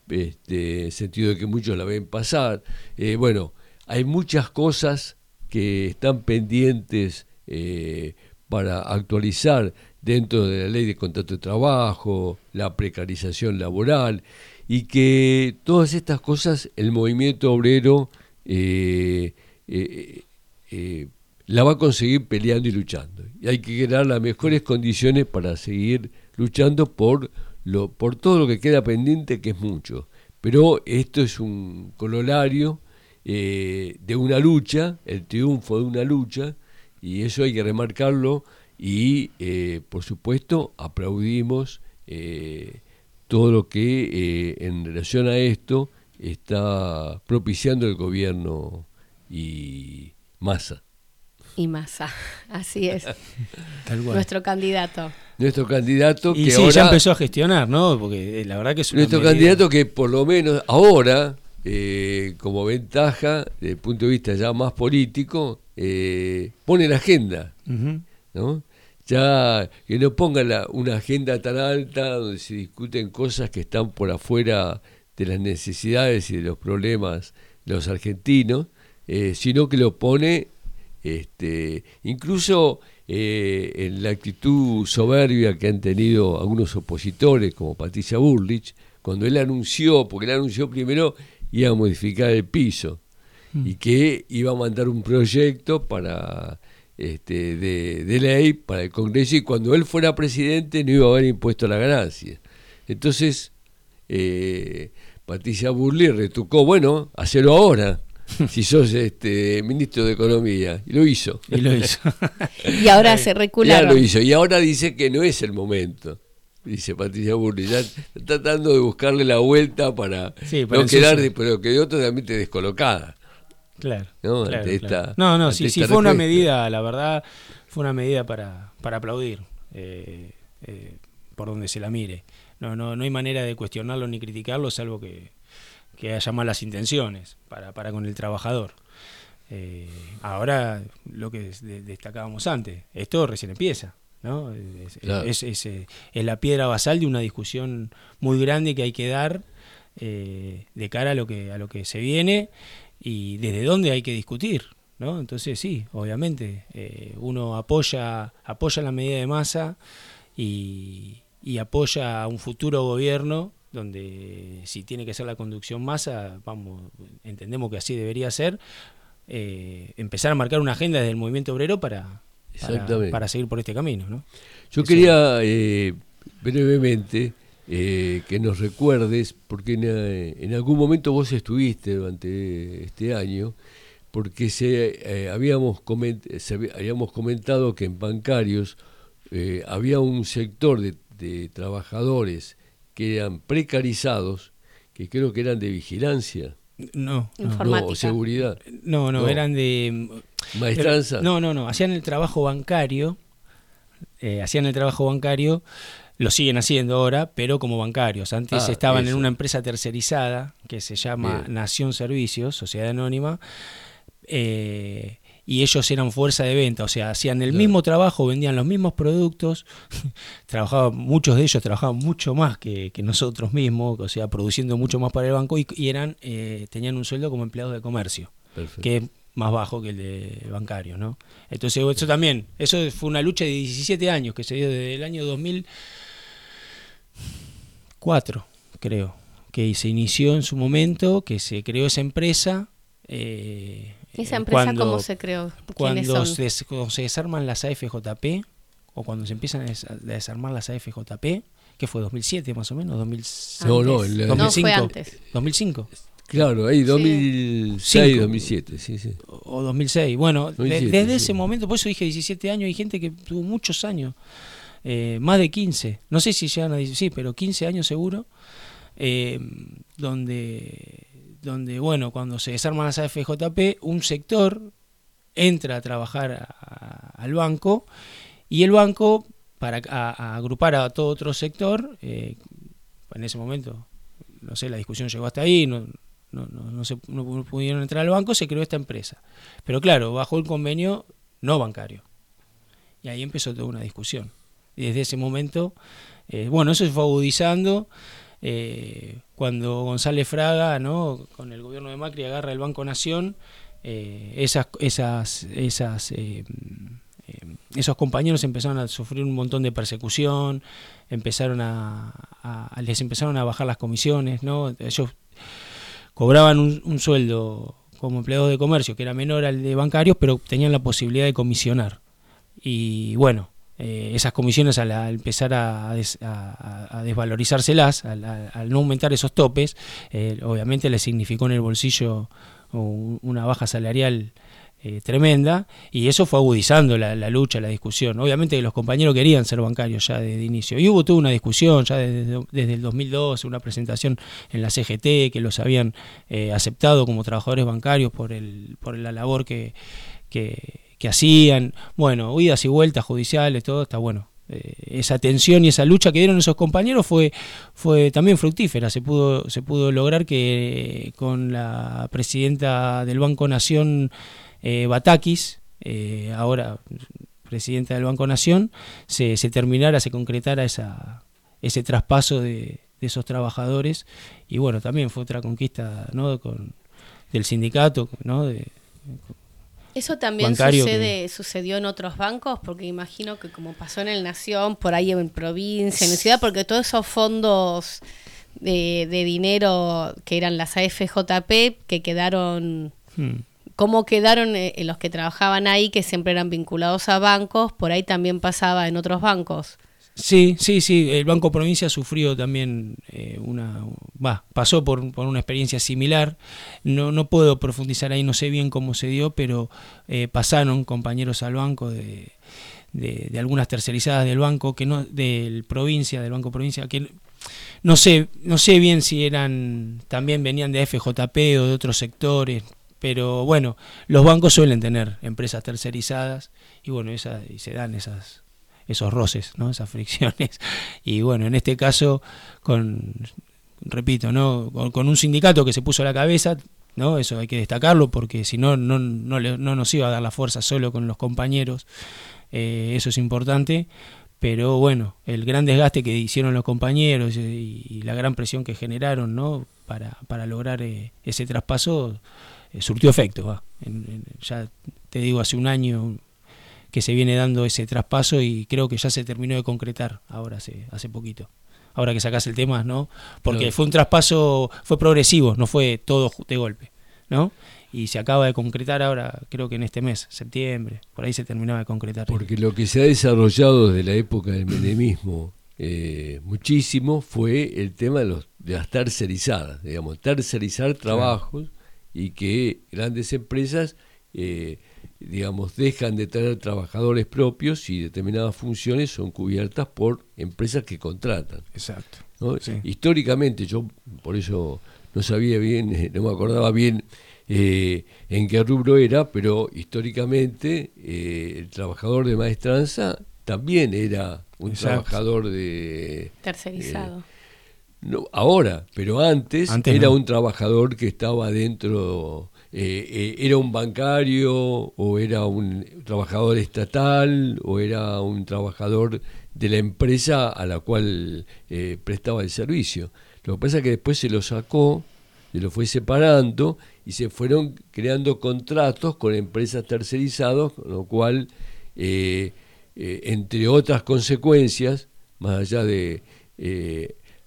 este, sentido de que muchos la ven pasar. Eh, bueno, hay muchas cosas que están pendientes eh, para actualizar dentro de la ley de contrato de trabajo, la precarización laboral, y que todas estas cosas el movimiento obrero eh, la va a conseguir peleando y luchando. Y hay que crear las mejores condiciones para seguir luchando por lo, por todo lo que queda pendiente, que es mucho. Pero esto es un cololario eh, de una lucha, el triunfo de una lucha, y eso hay que remarcarlo, y eh, por supuesto aplaudimos eh, todo lo que en relación a esto está propiciando el gobierno y Massa. Y Massa, así es. Nuestro candidato. Nuestro candidato y que sí, ahora, ya empezó a gestionar, ¿no? Porque eh, la verdad que es una Nuestro medida- candidato que por lo menos ahora, eh, como ventaja, desde el punto de vista ya más político, eh, pone la agenda. ¿no? Ya que no ponga la- una agenda tan alta donde se discuten cosas que están por afuera de las necesidades y de los problemas de los argentinos, eh, sino que lo pone este, incluso eh, en la actitud soberbia que han tenido algunos opositores, como Patricia Burlich, cuando él anunció, porque él anunció primero iba a modificar el piso y que iba a mandar un proyecto para este, de, de ley para el Congreso y cuando él fuera presidente no iba a haber impuesto a la ganancia. Entonces, eh, Patricia Burley retucó, bueno, hacerlo ahora, si sos este, ministro de Economía, y lo hizo. Y lo hizo. Y ahora se Ya recularon. lo hizo, y ahora dice que no es el momento. Dice Patricia Burley, ya está tratando de buscarle la vuelta para Sí, para no quedar, de, pero quedó totalmente descolocada. Claro. ¿no? claro, Ante claro. esta- no, no, sí, sí, fue una medida, la verdad, fue una medida para, para aplaudir, eh, eh, por donde se la mire. No, no, no hay manera de cuestionarlo ni criticarlo, salvo que, que haya malas intenciones para, para con el trabajador. Eh, ahora, lo que des- de- destacábamos antes, esto recién empieza. ¿no? Es, Claro. es- es, eh, es la piedra basal de una discusión muy grande que hay que dar eh, de cara a lo que a lo que se viene y desde dónde hay que discutir ¿no? entonces sí obviamente eh, uno apoya apoya la medida de masa y, y apoya a un futuro gobierno donde si tiene que ser la conducción masa vamos entendemos que así debería ser eh, empezar a marcar una agenda desde el movimiento obrero para para, seguir por este camino ¿no? Yo Eso. quería eh, brevemente eh, que nos recuerdes, porque en, eh, en algún momento vos estuviste durante este año, porque se, eh, habíamos, coment- se habíamos comentado que en bancarios eh, había un sector de, de trabajadores que eran precarizados, que creo que eran de vigilancia, no no Informática. no, o seguridad, no, no, No. eran de maestranza. No, no, no. Hacían el trabajo bancario. eh, hacían el trabajo bancario. Lo siguen haciendo ahora, pero como bancarios. Antes Ah, estaban en una empresa tercerizada que se llama Bien. Nación Servicios, Sociedad Anónima. eh, y ellos eran fuerza de venta, o sea, hacían el Claro. mismo trabajo, vendían los mismos productos, trabajaban, muchos de ellos trabajaban mucho más que, que nosotros mismos, o sea, produciendo mucho más para el banco y, y eran, eh, tenían un sueldo como empleados de comercio Perfecto. que es más bajo que el de bancario, ¿no? Entonces, eso también, eso fue una lucha de 17 años que se dio desde el año 2004, creo, que se inició en su momento, que se creó esa empresa. eh, ¿Esa eh, empresa cuando- cómo se creó? ¿Quiénes Cuando son? se, des- cuando se desarman las AFJP, o cuando se empiezan a des- a desarmar las AFJP, que fue 2007 más o menos, 2006, No, no, Antes. el- No, 2005, fue antes. 2005 Claro, ahí 2006, Cinco. 2007, sí, sí. o 2006. Bueno, de- 2007, desde sí. ese momento, por eso dije 17 años, hay gente que tuvo muchos años, eh, más de 15, no sé si llegan a 16, sí, pero 15 años seguro, eh, donde, donde, bueno, cuando se desarman las AFJP, un sector entra a trabajar al banco y el banco, para agrupar a todo otro sector, eh, en ese momento no sé, la discusión llegó hasta ahí, no, no, no, se, no pudieron entrar al banco, se creó esta empresa. Pero claro, bajo el convenio no bancario. Y ahí empezó toda una discusión. Desde ese momento, eh, bueno, eso se fue agudizando. Eh, cuando González Fraga, ¿no? con el gobierno de Macri, agarra el Banco Nación, eh, esas, esas, esas esos compañeros empezaron a sufrir un montón de persecución, empezaron a, les empezaron a bajar las comisiones, ¿no? Ellos cobraban un, sueldo como empleados de comercio que era menor al de bancarios, pero tenían la posibilidad de comisionar. Y bueno, eh, esas comisiones al, empezar a, desvalorizárselas, al, no aumentar esos topes, eh, obviamente le significó en el bolsillo una baja salarial eh, tremenda y eso fue agudizando la, lucha, la discusión. Obviamente los compañeros querían ser bancarios ya desde inicio y hubo toda una discusión ya desde, desde el 2012, una presentación en la CGT que los habían eh, aceptado como trabajadores bancarios por, el, por la labor que, que, hacían. Bueno, huidas y vueltas judiciales, todo está bueno. Eh, esa tensión y esa lucha que dieron esos compañeros fue, fue también fructífera. Se pudo, se pudo lograr que con la presidenta del Banco Nación eh, Batakis, eh, ahora presidenta del Banco Nación, se, terminara, se concretara esa, ese traspaso de, esos trabajadores. Y bueno, también fue otra conquista ¿no? Con, del sindicato, ¿no? Eso también sucede, sucedió en otros bancos, porque imagino que como pasó en el Nación, por ahí en provincia, en la ciudad, porque todos esos fondos de, dinero que eran las AFJP, que quedaron hmm cómo quedaron eh, los que trabajaban ahí, que siempre eran vinculados a bancos, por ahí también pasaba en otros bancos. Sí, sí, sí, el Banco Provincia sufrió también eh, una, va, pasó por, una experiencia similar, no, no puedo profundizar ahí, no sé bien cómo se dio, pero eh, pasaron compañeros al banco de, de, algunas tercerizadas del banco, que no, del provincia, del Banco Provincia, que no sé, no sé bien si eran, también venían de FJP o de otros sectores, pero bueno, los bancos suelen tener empresas tercerizadas y bueno, esa, y se dan esas, esos roces, ¿no? esas fricciones. Y bueno, en este caso, con, repito, ¿no? con, un sindicato que se puso la cabeza, ¿no? eso hay que destacarlo porque si no, no, no, no nos iba a dar la fuerza solo con los compañeros, eh, eso es importante. Pero bueno, el gran desgaste que hicieron los compañeros y, la gran presión que generaron ¿no? para, para lograr eh, ese traspaso eh, surtió efecto. ya te digo, hace un año que se viene dando ese traspaso y creo que ya se terminó de concretar ahora hace, hace poquito. Ahora que sacas el tema, ¿no? Porque fue un traspaso, fue progresivo, no fue todo de golpe, ¿no? Y se acaba de concretar ahora, creo que en este mes, septiembre, por ahí se terminaba de concretar. Porque lo que se ha desarrollado desde la época del menemismo eh, muchísimo fue el tema de, los, de las tercerizadas, digamos, tercerizar trabajos y que grandes empresas, eh, digamos, dejan de tener trabajadores propios y determinadas funciones son cubiertas por empresas que contratan. Exacto. Históricamente, yo por eso no sabía bien, no me acordaba bien eh, en qué rubro era, pero históricamente eh, el trabajador de maestranza también era un trabajador de... Tercerizado. No, ahora, pero antes, era un trabajador que estaba dentro, eh, eh, era un bancario o era un trabajador estatal o era un trabajador de la empresa a la cual eh, prestaba el servicio. Lo que pasa es que después se lo sacó, se lo fue separando y se fueron creando contratos con empresas tercerizadas, con lo cual, entre otras consecuencias, más allá de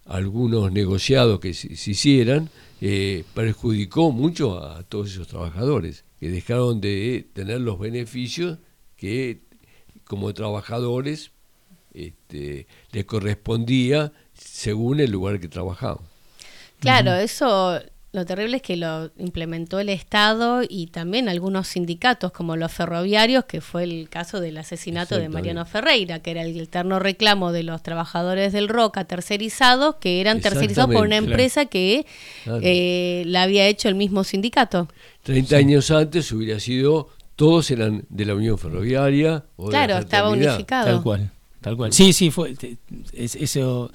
algunos negociados que se, hicieran, eh, perjudicó mucho a todos esos trabajadores, que dejaron de tener los beneficios que como trabajadores este, les correspondía según el lugar que trabajaban. Claro, eso lo terrible es que lo implementó el Estado y también algunos sindicatos, como los ferroviarios, que fue el caso del asesinato de Mariano Ferreira, que era el eterno reclamo de los trabajadores del Roca tercerizados, que eran tercerizados por una empresa que eh, la había hecho el mismo sindicato. Treinta años antes hubiera sido, todos eran de la Unión Ferroviaria. O claro, estaba unificado. Tal cual, tal cual. Sí, sí, fue eso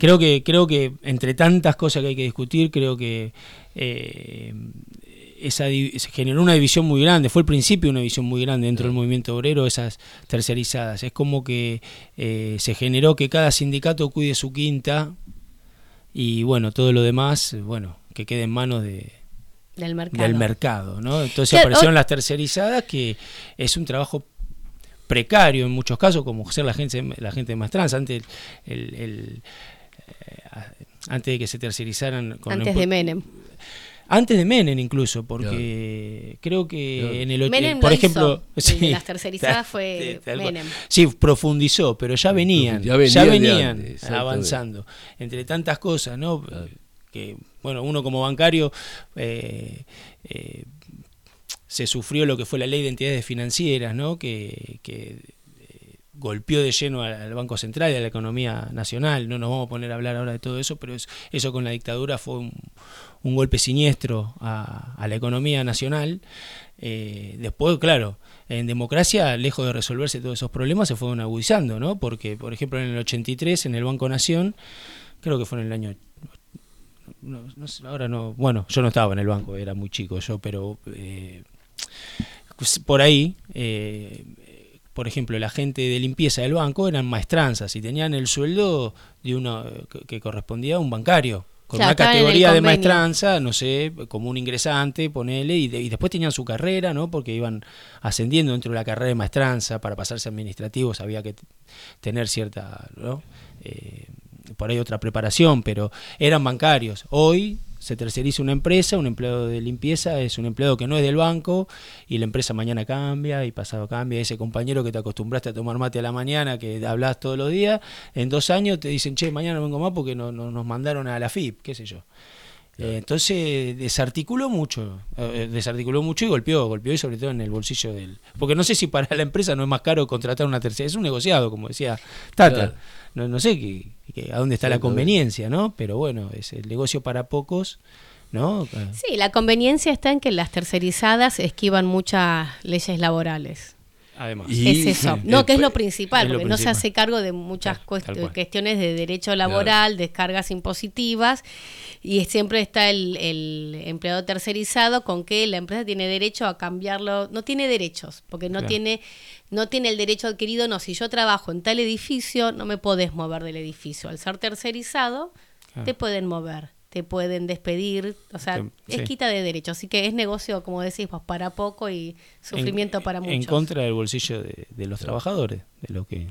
creo que creo que entre tantas cosas que hay que discutir creo que eh, esa se generó una división muy grande fue el principio de una división muy grande dentro del movimiento obrero esas tercerizadas es como que eh, se generó que cada sindicato cuide su quinta y bueno todo lo demás bueno que quede en manos de del mercado, del mercado ¿no? entonces aparecieron las tercerizadas que es un trabajo precario en muchos casos, como ser la gente, la gente más trans. Antes, el, el, eh, antes de que se tercerizaran. Con antes de Menem. Antes de Menem incluso, porque creo que en el Menem por ejemplo, sí, las tercerizadas fue Menem. Sí, profundizó, pero ya venían, ya venían, avanzando. Entre tantas cosas, ¿no? Que bueno, uno como bancario eh, eh, se sufrió lo que fue la ley de entidades financieras, ¿no? que, eh, golpeó de lleno al Banco Central y a la economía nacional. No nos vamos a poner a hablar ahora de todo eso, pero eso con la dictadura fue un, golpe siniestro a, la economía nacional. Eh, después, claro, en democracia, lejos de resolverse todos esos problemas, se fueron agudizando, ¿no? Porque, por ejemplo, en el 83, en el Banco Nación, creo que fue en el año no, ahora no, bueno, yo no estaba en el banco, era muy chico yo, pero eh, pues, por ahí, eh, por ejemplo, la gente de limpieza del banco eran maestranzas y tenían el sueldo de uno que correspondía a un bancario con una categoría de maestranza, no sé, como un ingresante, ponele, y, y, después tenían su carrera, ¿no? Porque iban ascendiendo dentro de la carrera de maestranza, para pasarse administrativos había que tener cierta, ¿no? Eh, por ahí otra preparación, pero eran bancarios. Hoy se terceriza una empresa, un empleado de limpieza es un empleado que no es del banco y la empresa mañana cambia y pasado cambia. Ese compañero que te acostumbraste a tomar mate a la mañana, que hablas todos los días, en dos años te dicen, che, mañana no vengo más porque no, nos mandaron a la FIP, qué sé yo. Eh, entonces desarticuló mucho, eh, desarticuló mucho y golpeó, golpeó y sobre todo en el bolsillo del... Porque no sé si para la empresa no es más caro contratar una tercera, es un negociado, como decía Tata. No, no sé qué a dónde está la conveniencia, ¿no? Pero bueno, es el negocio para pocos. ¿No? Sí, la conveniencia está en que las tercerizadas esquivan muchas leyes laborales. Además. es eso. No, que es lo principal, porque no se hace cargo de muchas cuestiones de derecho laboral, descargas impositivas, y siempre está el, el, empleado tercerizado con que la empresa tiene derecho a cambiarlo, no tiene derechos, porque no tiene no tiene el derecho adquirido, no, si yo trabajo en tal edificio, no me podés mover del edificio. Al ser tercerizado, te pueden mover, te pueden despedir, o sea, es quita de derechos. Así que es negocio, como decís vos, para poco y sufrimiento para muchos. En contra del bolsillo de, los trabajadores, de lo que...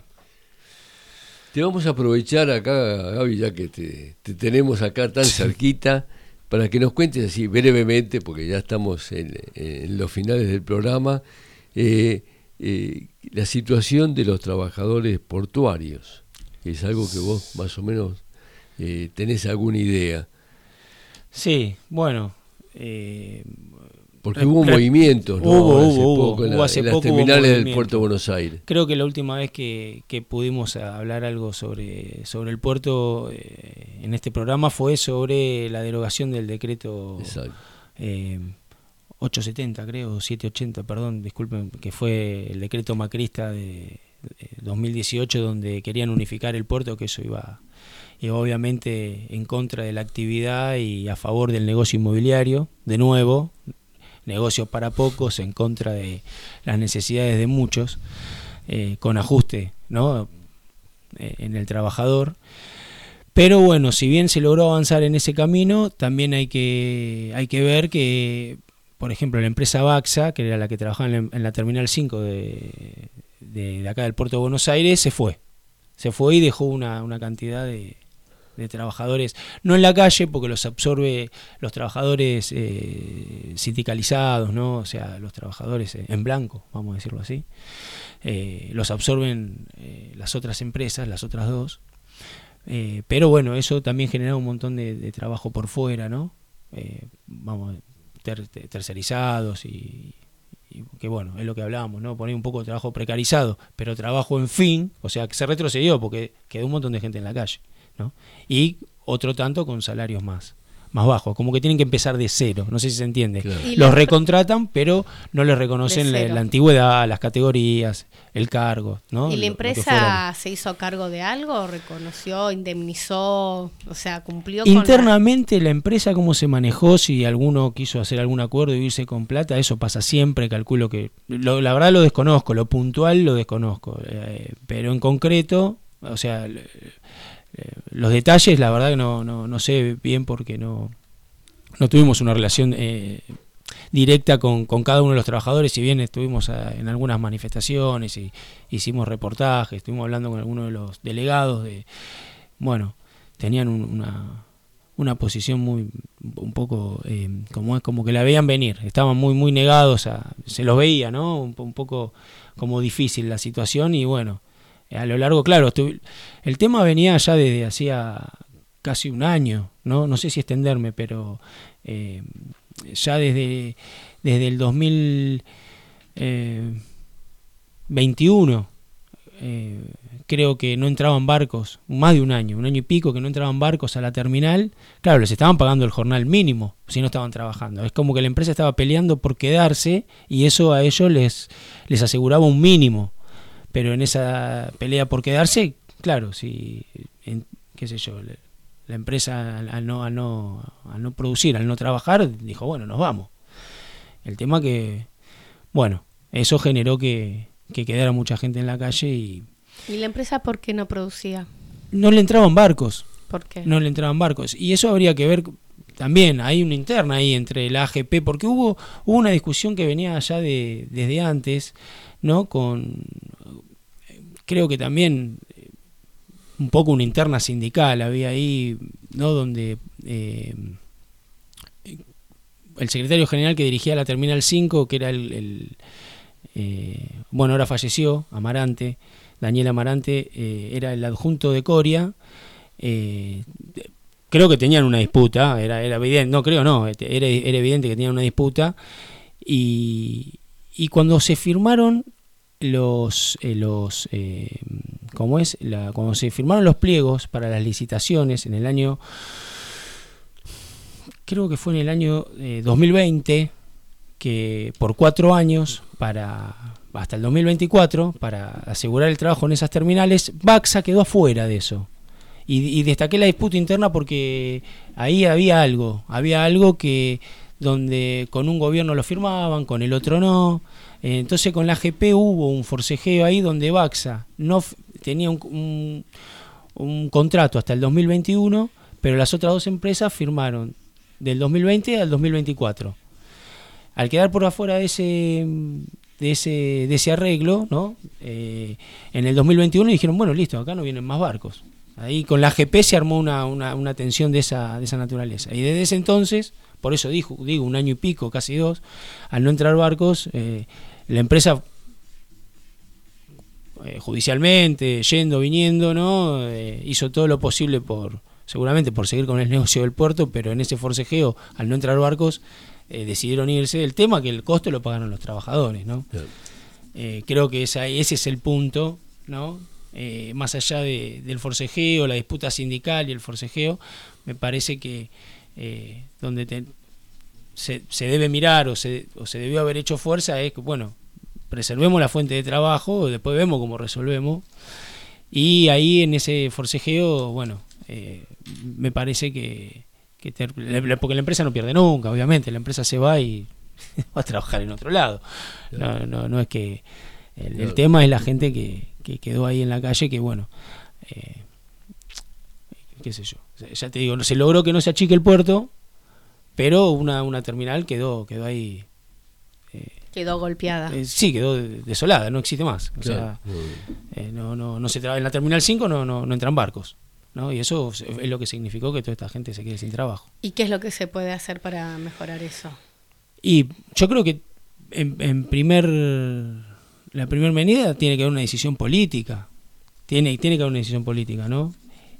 Te vamos a aprovechar acá, Gaby, ya que te, tenemos acá tan cerquita, para que nos cuentes así brevemente, porque ya estamos en, los finales del programa, eh, eh, la situación de los trabajadores portuarios, que es algo que vos más o menos eh, tenés alguna idea. Sí, bueno. Eh, porque hubo movimientos, ¿no? Hubo, hace poco, en, las terminales del puerto de Buenos Aires. Creo que la última vez que, pudimos hablar algo sobre, sobre el puerto en este programa fue sobre la derogación del decreto Exacto. 870 creo, 780, perdón, disculpen, que fue el decreto macrista de, 2018 donde querían unificar el puerto, que eso iba, iba obviamente en contra de la actividad y a favor del negocio inmobiliario, de nuevo, negocio para pocos, en contra de las necesidades de muchos, eh, con ajuste ¿no? Eh, en el trabajador. Pero bueno, si bien se logró avanzar en ese camino, también hay que, hay que ver que por ejemplo, la empresa Baxa, que era la que trabajaba en la, Terminal 5 de, de, acá del puerto de Buenos Aires, se fue. Se fue y dejó una, cantidad de, trabajadores, no en la calle, porque los absorbe los trabajadores eh, sindicalizados, ¿no? o sea, los trabajadores en blanco, vamos a decirlo así, eh, los absorben eh, las otras empresas, las otras dos. pero bueno, eso también genera un montón de, de trabajo por fuera, ¿no? vamos, tercerizados y, que bueno, es lo que hablábamos, ¿no? Poner un poco de trabajo precarizado, pero trabajo en fin, o sea, que se retrocedió porque quedó un montón de gente en la calle, ¿no? Y otro tanto con salarios más, más bajos, como que tienen que empezar de cero, no sé si se entiende. Claro. Los recontratan, pero no les reconocen la, antigüedad, las categorías, el cargo, ¿no? ¿Y la empresa se hizo cargo de algo? ¿Reconoció, indemnizó? O sea, cumplió con la- Internamente la empresa cómo se manejó, si alguno quiso hacer algún acuerdo y irse con plata, eso pasa siempre, calculo que lo- la verdad lo desconozco, lo puntual lo desconozco, eh, pero en concreto, o sea, eh, los detalles la verdad que no, no, no sé bien porque no, no tuvimos una relación eh, directa con, con cada uno de los trabajadores, si bien estuvimos ah, en algunas manifestaciones y hicimos reportajes, estuvimos hablando con algunos de los delegados de, bueno, tenían un- una, una posición muy un poco eh, como es como que la veían venir estaban muy muy negados a se los veía no un, un poco como difícil la situación y bueno a lo largo claro el tema venía ya desde hacía casi un año no no sé si extenderme pero eh, ya desde desde el 2021 eh, creo que no entraban barcos, más de un año, un año y pico que no entraban barcos a la terminal, claro, les estaban pagando el jornal mínimo si no estaban trabajando. Es como que la empresa estaba peleando por quedarse y eso a ellos les, les aseguraba un mínimo. Pero en esa pelea por quedarse, claro, si, en- qué sé yo, la empresa al, no, al, no, al no producir, al no trabajar, dijo, bueno, nos vamos. El tema que, bueno, eso generó que, que quedara mucha gente en la calle y ¿Y la empresa por qué no producía? no le entraban barcos, ¿Por qué? no le entraban barcos. Y eso habría que ver también, hay una interna ahí entre la AGP, porque hubo, hubo una discusión que venía ya de, desde antes, ¿no? Con, creo que también eh, un poco una interna sindical había ahí, ¿no? Donde eh, el secretario general que dirigía la Terminal 5, que era el, eh, bueno, ahora falleció, Amarante, Daniel Amarante, era el adjunto de Coria, creo que tenían una disputa, era, era evidente, no creo no, era, era evidente que tenían una disputa, y, y cuando se firmaron los, eh, los eh, ¿cómo es? Cuando se firmaron los pliegos para las licitaciones en el año, creo que fue en el año eh, 2020, que por cuatro años, para hasta el 2024, para asegurar el trabajo en esas terminales, Baxa quedó afuera de eso. Y, y destaqué la disputa interna porque ahí había algo, había algo que donde con un gobierno lo firmaban, con el otro no. Eh, Entonces con la AGP hubo un forcejeo ahí donde Baxa no tenía un, contrato hasta el 2021, pero las otras dos empresas firmaron del 2020 al 2024. Al quedar por afuera de ese de ese, de ese arreglo, ¿no? Eh, en el 2021 dijeron, bueno, listo, acá no vienen más barcos. Ahí con la AGP se armó una, una, una tensión de esa, de esa naturaleza. Y desde ese entonces, por eso dijo, digo, un año y pico, casi dos, al no entrar barcos, eh, la empresa eh, judicialmente, yendo, viniendo, ¿no? Eh, hizo todo lo posible por, seguramente por seguir con el negocio del puerto, pero en ese forcejeo, al no entrar barcos, decidieron irse. El tema que el costo lo pagaron los trabajadores, ¿no? Claro. Creo que esa- ese es el punto, ¿no? Más allá de- del forcejeo, la disputa sindical y el forcejeo, me parece que eh, donde te- se, se debe mirar o se, o se debió haber hecho fuerza es que, bueno, preservemos la fuente de trabajo, después vemos cómo resolvemos. Y ahí en ese forcejeo, bueno, eh, me parece que, porque la empresa no pierde nunca, obviamente, la empresa se va y va a trabajar en otro lado. No, no, no es que el, el tema es la gente que, que quedó ahí en la calle, que bueno, eh, qué sé yo, ya te digo, no se logró que no se achique el puerto, pero una, una terminal quedó, quedó ahí, Quedó golpeada. eh, sí, quedó de- desolada, no existe más. O sea, eh, no, no, no se en la terminal 5 no, no, no entran barcos. ¿no? Y eso es lo que significó que toda esta gente se quede sin trabajo. ¿Y qué es lo que se puede hacer para mejorar eso? Y yo creo que en, en primer la primera medida tiene que haber una decisión política. Tiene, tiene que haber una decisión política, ¿no?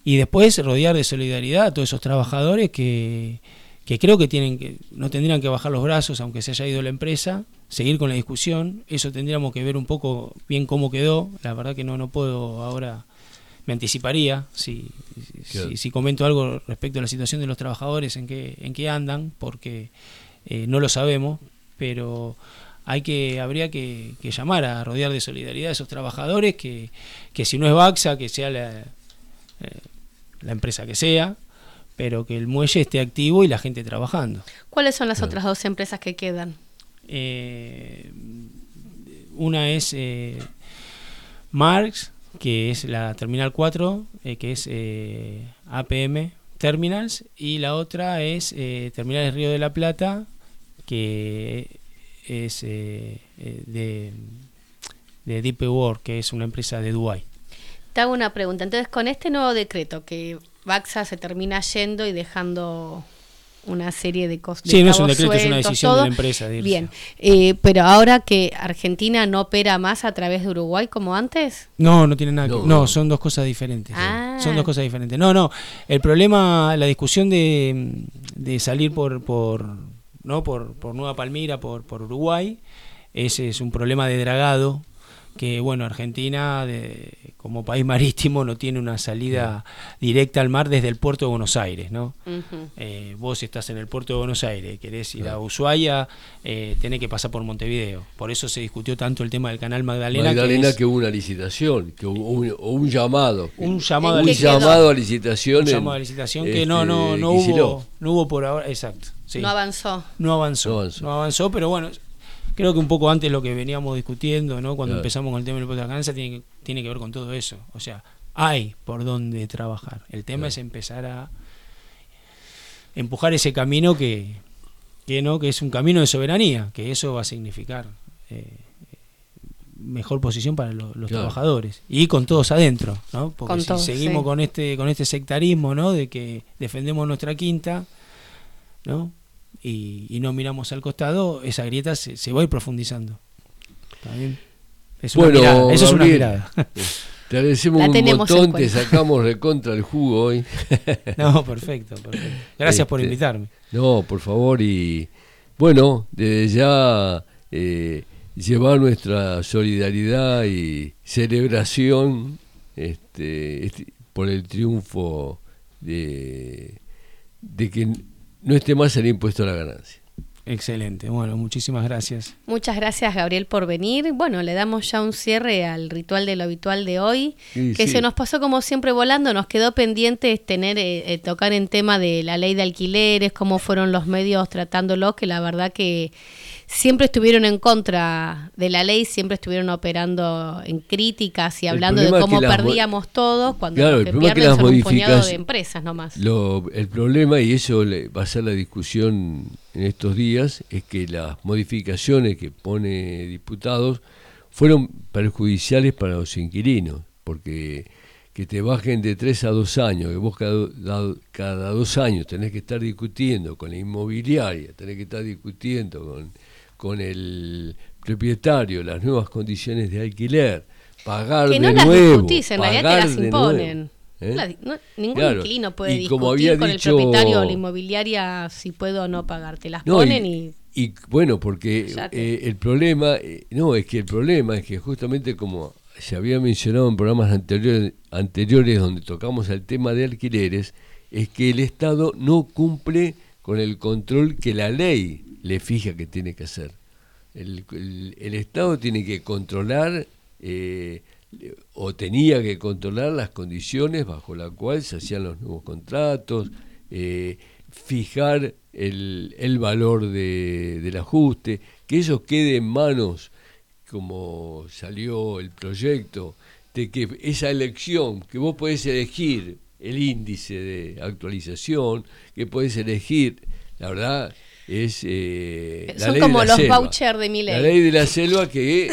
Y después rodear de solidaridad a todos esos trabajadores que, que creo que tienen que, no tendrían que bajar los brazos aunque se haya ido la empresa, seguir con la discusión. Eso tendríamos que ver un poco bien cómo quedó. La verdad que no, no puedo ahora me anticiparía si, si, si, comento algo respecto a la situación de los trabajadores, en qué, en qué andan, porque eh, no lo sabemos, pero hay que habría que, llamar a rodear de solidaridad a esos trabajadores que, que si no es Baxa, que sea la, eh, la empresa que sea, pero que el muelle esté activo y la gente trabajando. ¿Cuáles son las otras dos empresas que quedan? Eh, una es eh, Marx, que es la Terminal 4, eh, que es eh, APM Terminals, y la otra es eh, Terminales Río de la Plata, que es de, de Deep World, que es una empresa de Dubái. Te hago una pregunta. Entonces, con este nuevo decreto que Baxa se termina yendo y dejando una serie de cosas. Sí, no es un decreto, sueltos, es una decisión todo. de la empresa. De Bien, eh, pero ahora que Argentina no opera más a través de Uruguay como antes. No, no tiene nada no, que No, son dos cosas diferentes. Ah. Son dos cosas diferentes. No, no, el problema, la discusión de, de salir por, por, ¿no? por, por Nueva Palmira, por, por Uruguay, ese es un problema de dragado que bueno, Argentina de, como país marítimo no tiene una salida directa al mar desde el puerto de Buenos Aires, ¿no? Uh -huh. eh, vos estás en el puerto de Buenos Aires, querés ir a Ushuaia, eh, tenés que pasar por Montevideo. Por eso se discutió tanto el tema del canal Magdalena. Magdalena que, es, que hubo una licitación, que hubo un, un llamado. Un llamado, un a, llamado a licitación. Un llamado a licitación que no, no, no, hubo, no hubo por ahora, exacto. Sí. No avanzó. No avanzó. No avanzó. No avanzó, pero bueno, creo que un poco antes lo que veníamos discutiendo, ¿no? Cuando Claro. empezamos con el tema del impuesto a la ganancia, tiene que, tiene que ver con todo eso. O sea, hay por dónde trabajar. El tema Claro. es empezar a empujar ese camino que, que no, que es un camino de soberanía, que eso va a significar eh, mejor posición para lo- los Claro. trabajadores y con todos adentro, ¿no? Porque Con si todos, seguimos sí. con este con este sectarismo, ¿no? De que defendemos nuestra quinta, ¿no? Y, y no miramos al costado, esa grieta se, se va a ir profundizando. ¿Está bien? Es una Bueno, mirada, eso es una mirada. Te agradecemos un montón, te sacamos recontra el jugo hoy. no, perfecto, perfecto. Gracias por Este, invitarme. No, por favor, y bueno, desde ya eh, llevar nuestra solidaridad y celebración este, este, por el triunfo de, de que no esté más el impuesto a la ganancia. Excelente. Bueno, muchísimas gracias. Muchas gracias, Gabriel, por venir. Bueno, le damos ya un cierre al ritual de lo habitual de hoy, Sí, que sí. se nos pasó como siempre volando. Nos quedó pendiente tener eh, eh, tocar en tema de la ley de alquileres, cómo fueron los medios tratándolo, que la verdad que siempre estuvieron en contra de la ley, siempre estuvieron operando en críticas y El hablando de es cómo perdíamos todos cuando Claro, los el que es que pierden las son un puñado modificas- de empresas nomás. Lo, el problema, y eso le- va a ser la discusión en estos días, es que las modificaciones que pone diputados fueron perjudiciales para los inquilinos, porque que te bajen de tres a dos años, que vos cada, da- cada dos años tenés que estar discutiendo con la inmobiliaria, tenés que estar discutiendo con, con el propietario las nuevas condiciones de alquiler, pagar Que no de las nuevo, discutís, en realidad te las imponen. ¿eh? No ningún Claro, inquilino puede y como discutir había con dicho- el propietario o la inmobiliaria si puedo o no pagar. Te las No, ponen y, y bueno, porque eh, el problema, eh, no, es que el problema es que justamente como se había mencionado en programas anteriores, anteriores donde tocamos el tema de alquileres, es que el Estado no cumple con el control que la ley le fija que tiene que hacer. El, el- el Estado tiene que controlar eh, o tenía que controlar las condiciones bajo las cuales se hacían los nuevos contratos, eh, fijar el, el valor de- del ajuste, que eso quede en manos, como salió el proyecto, de que esa elección, que vos podés elegir el índice de actualización, que podés elegir, la verdad, es eh, la son ley de como la los selva. vouchers de mi La ley. ley de la selva que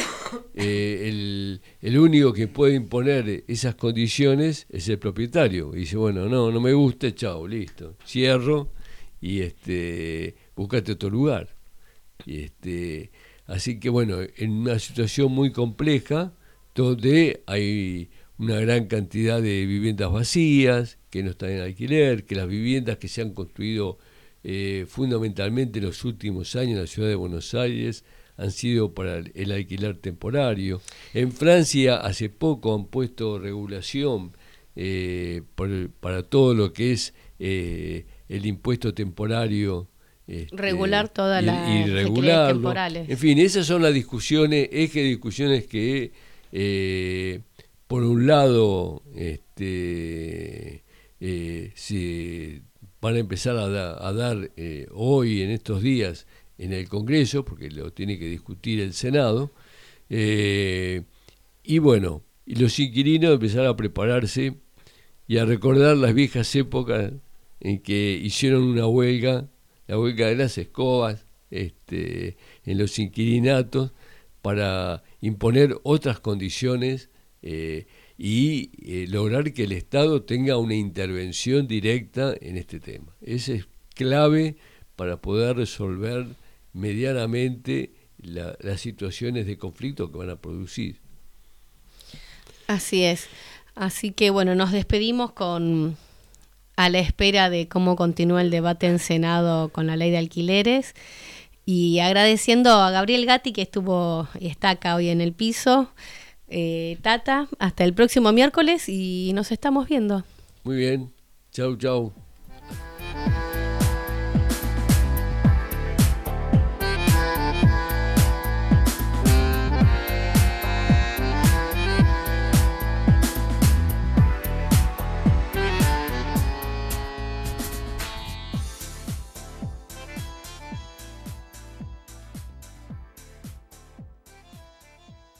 eh, el, el único que puede imponer esas condiciones es el propietario. Y dice, bueno, no, no me gusta, chao, listo. Cierro y este buscate otro lugar. Y este, así que bueno, en una situación muy compleja, donde hay una gran cantidad de viviendas vacías, que no están en alquiler, que las viviendas que se han construido eh, fundamentalmente en los últimos años en la ciudad de Buenos Aires han sido para el- alquiler temporario. En Francia hace poco han puesto regulación eh, para todo lo que es eh, el impuesto temporario. Este, regular todas las temporales. En fin, esas son las discusiones, eje de discusiones que, eh, por un lado, este, se van a empezar a, dar hoy, en estos días, en el Congreso, porque lo tiene que discutir el Senado. y bueno, los inquilinos empezaron a prepararse y a recordar las viejas épocas en que hicieron una huelga, la huelga de las escobas, este, en los inquilinatos, para imponer otras condiciones eh, y eh, lograr que el Estado tenga una intervención directa en este tema. Ese es clave para poder resolver medianamente las situaciones de conflicto que van a producir. Así es. Así que bueno, nos despedimos con a la espera de cómo continúa el debate en Senado con la ley de alquileres y agradeciendo a Gabriel Gatti que estuvo y está acá hoy en el piso eh, Tata, hasta el próximo miércoles y nos estamos viendo. Muy bien, chau, chau.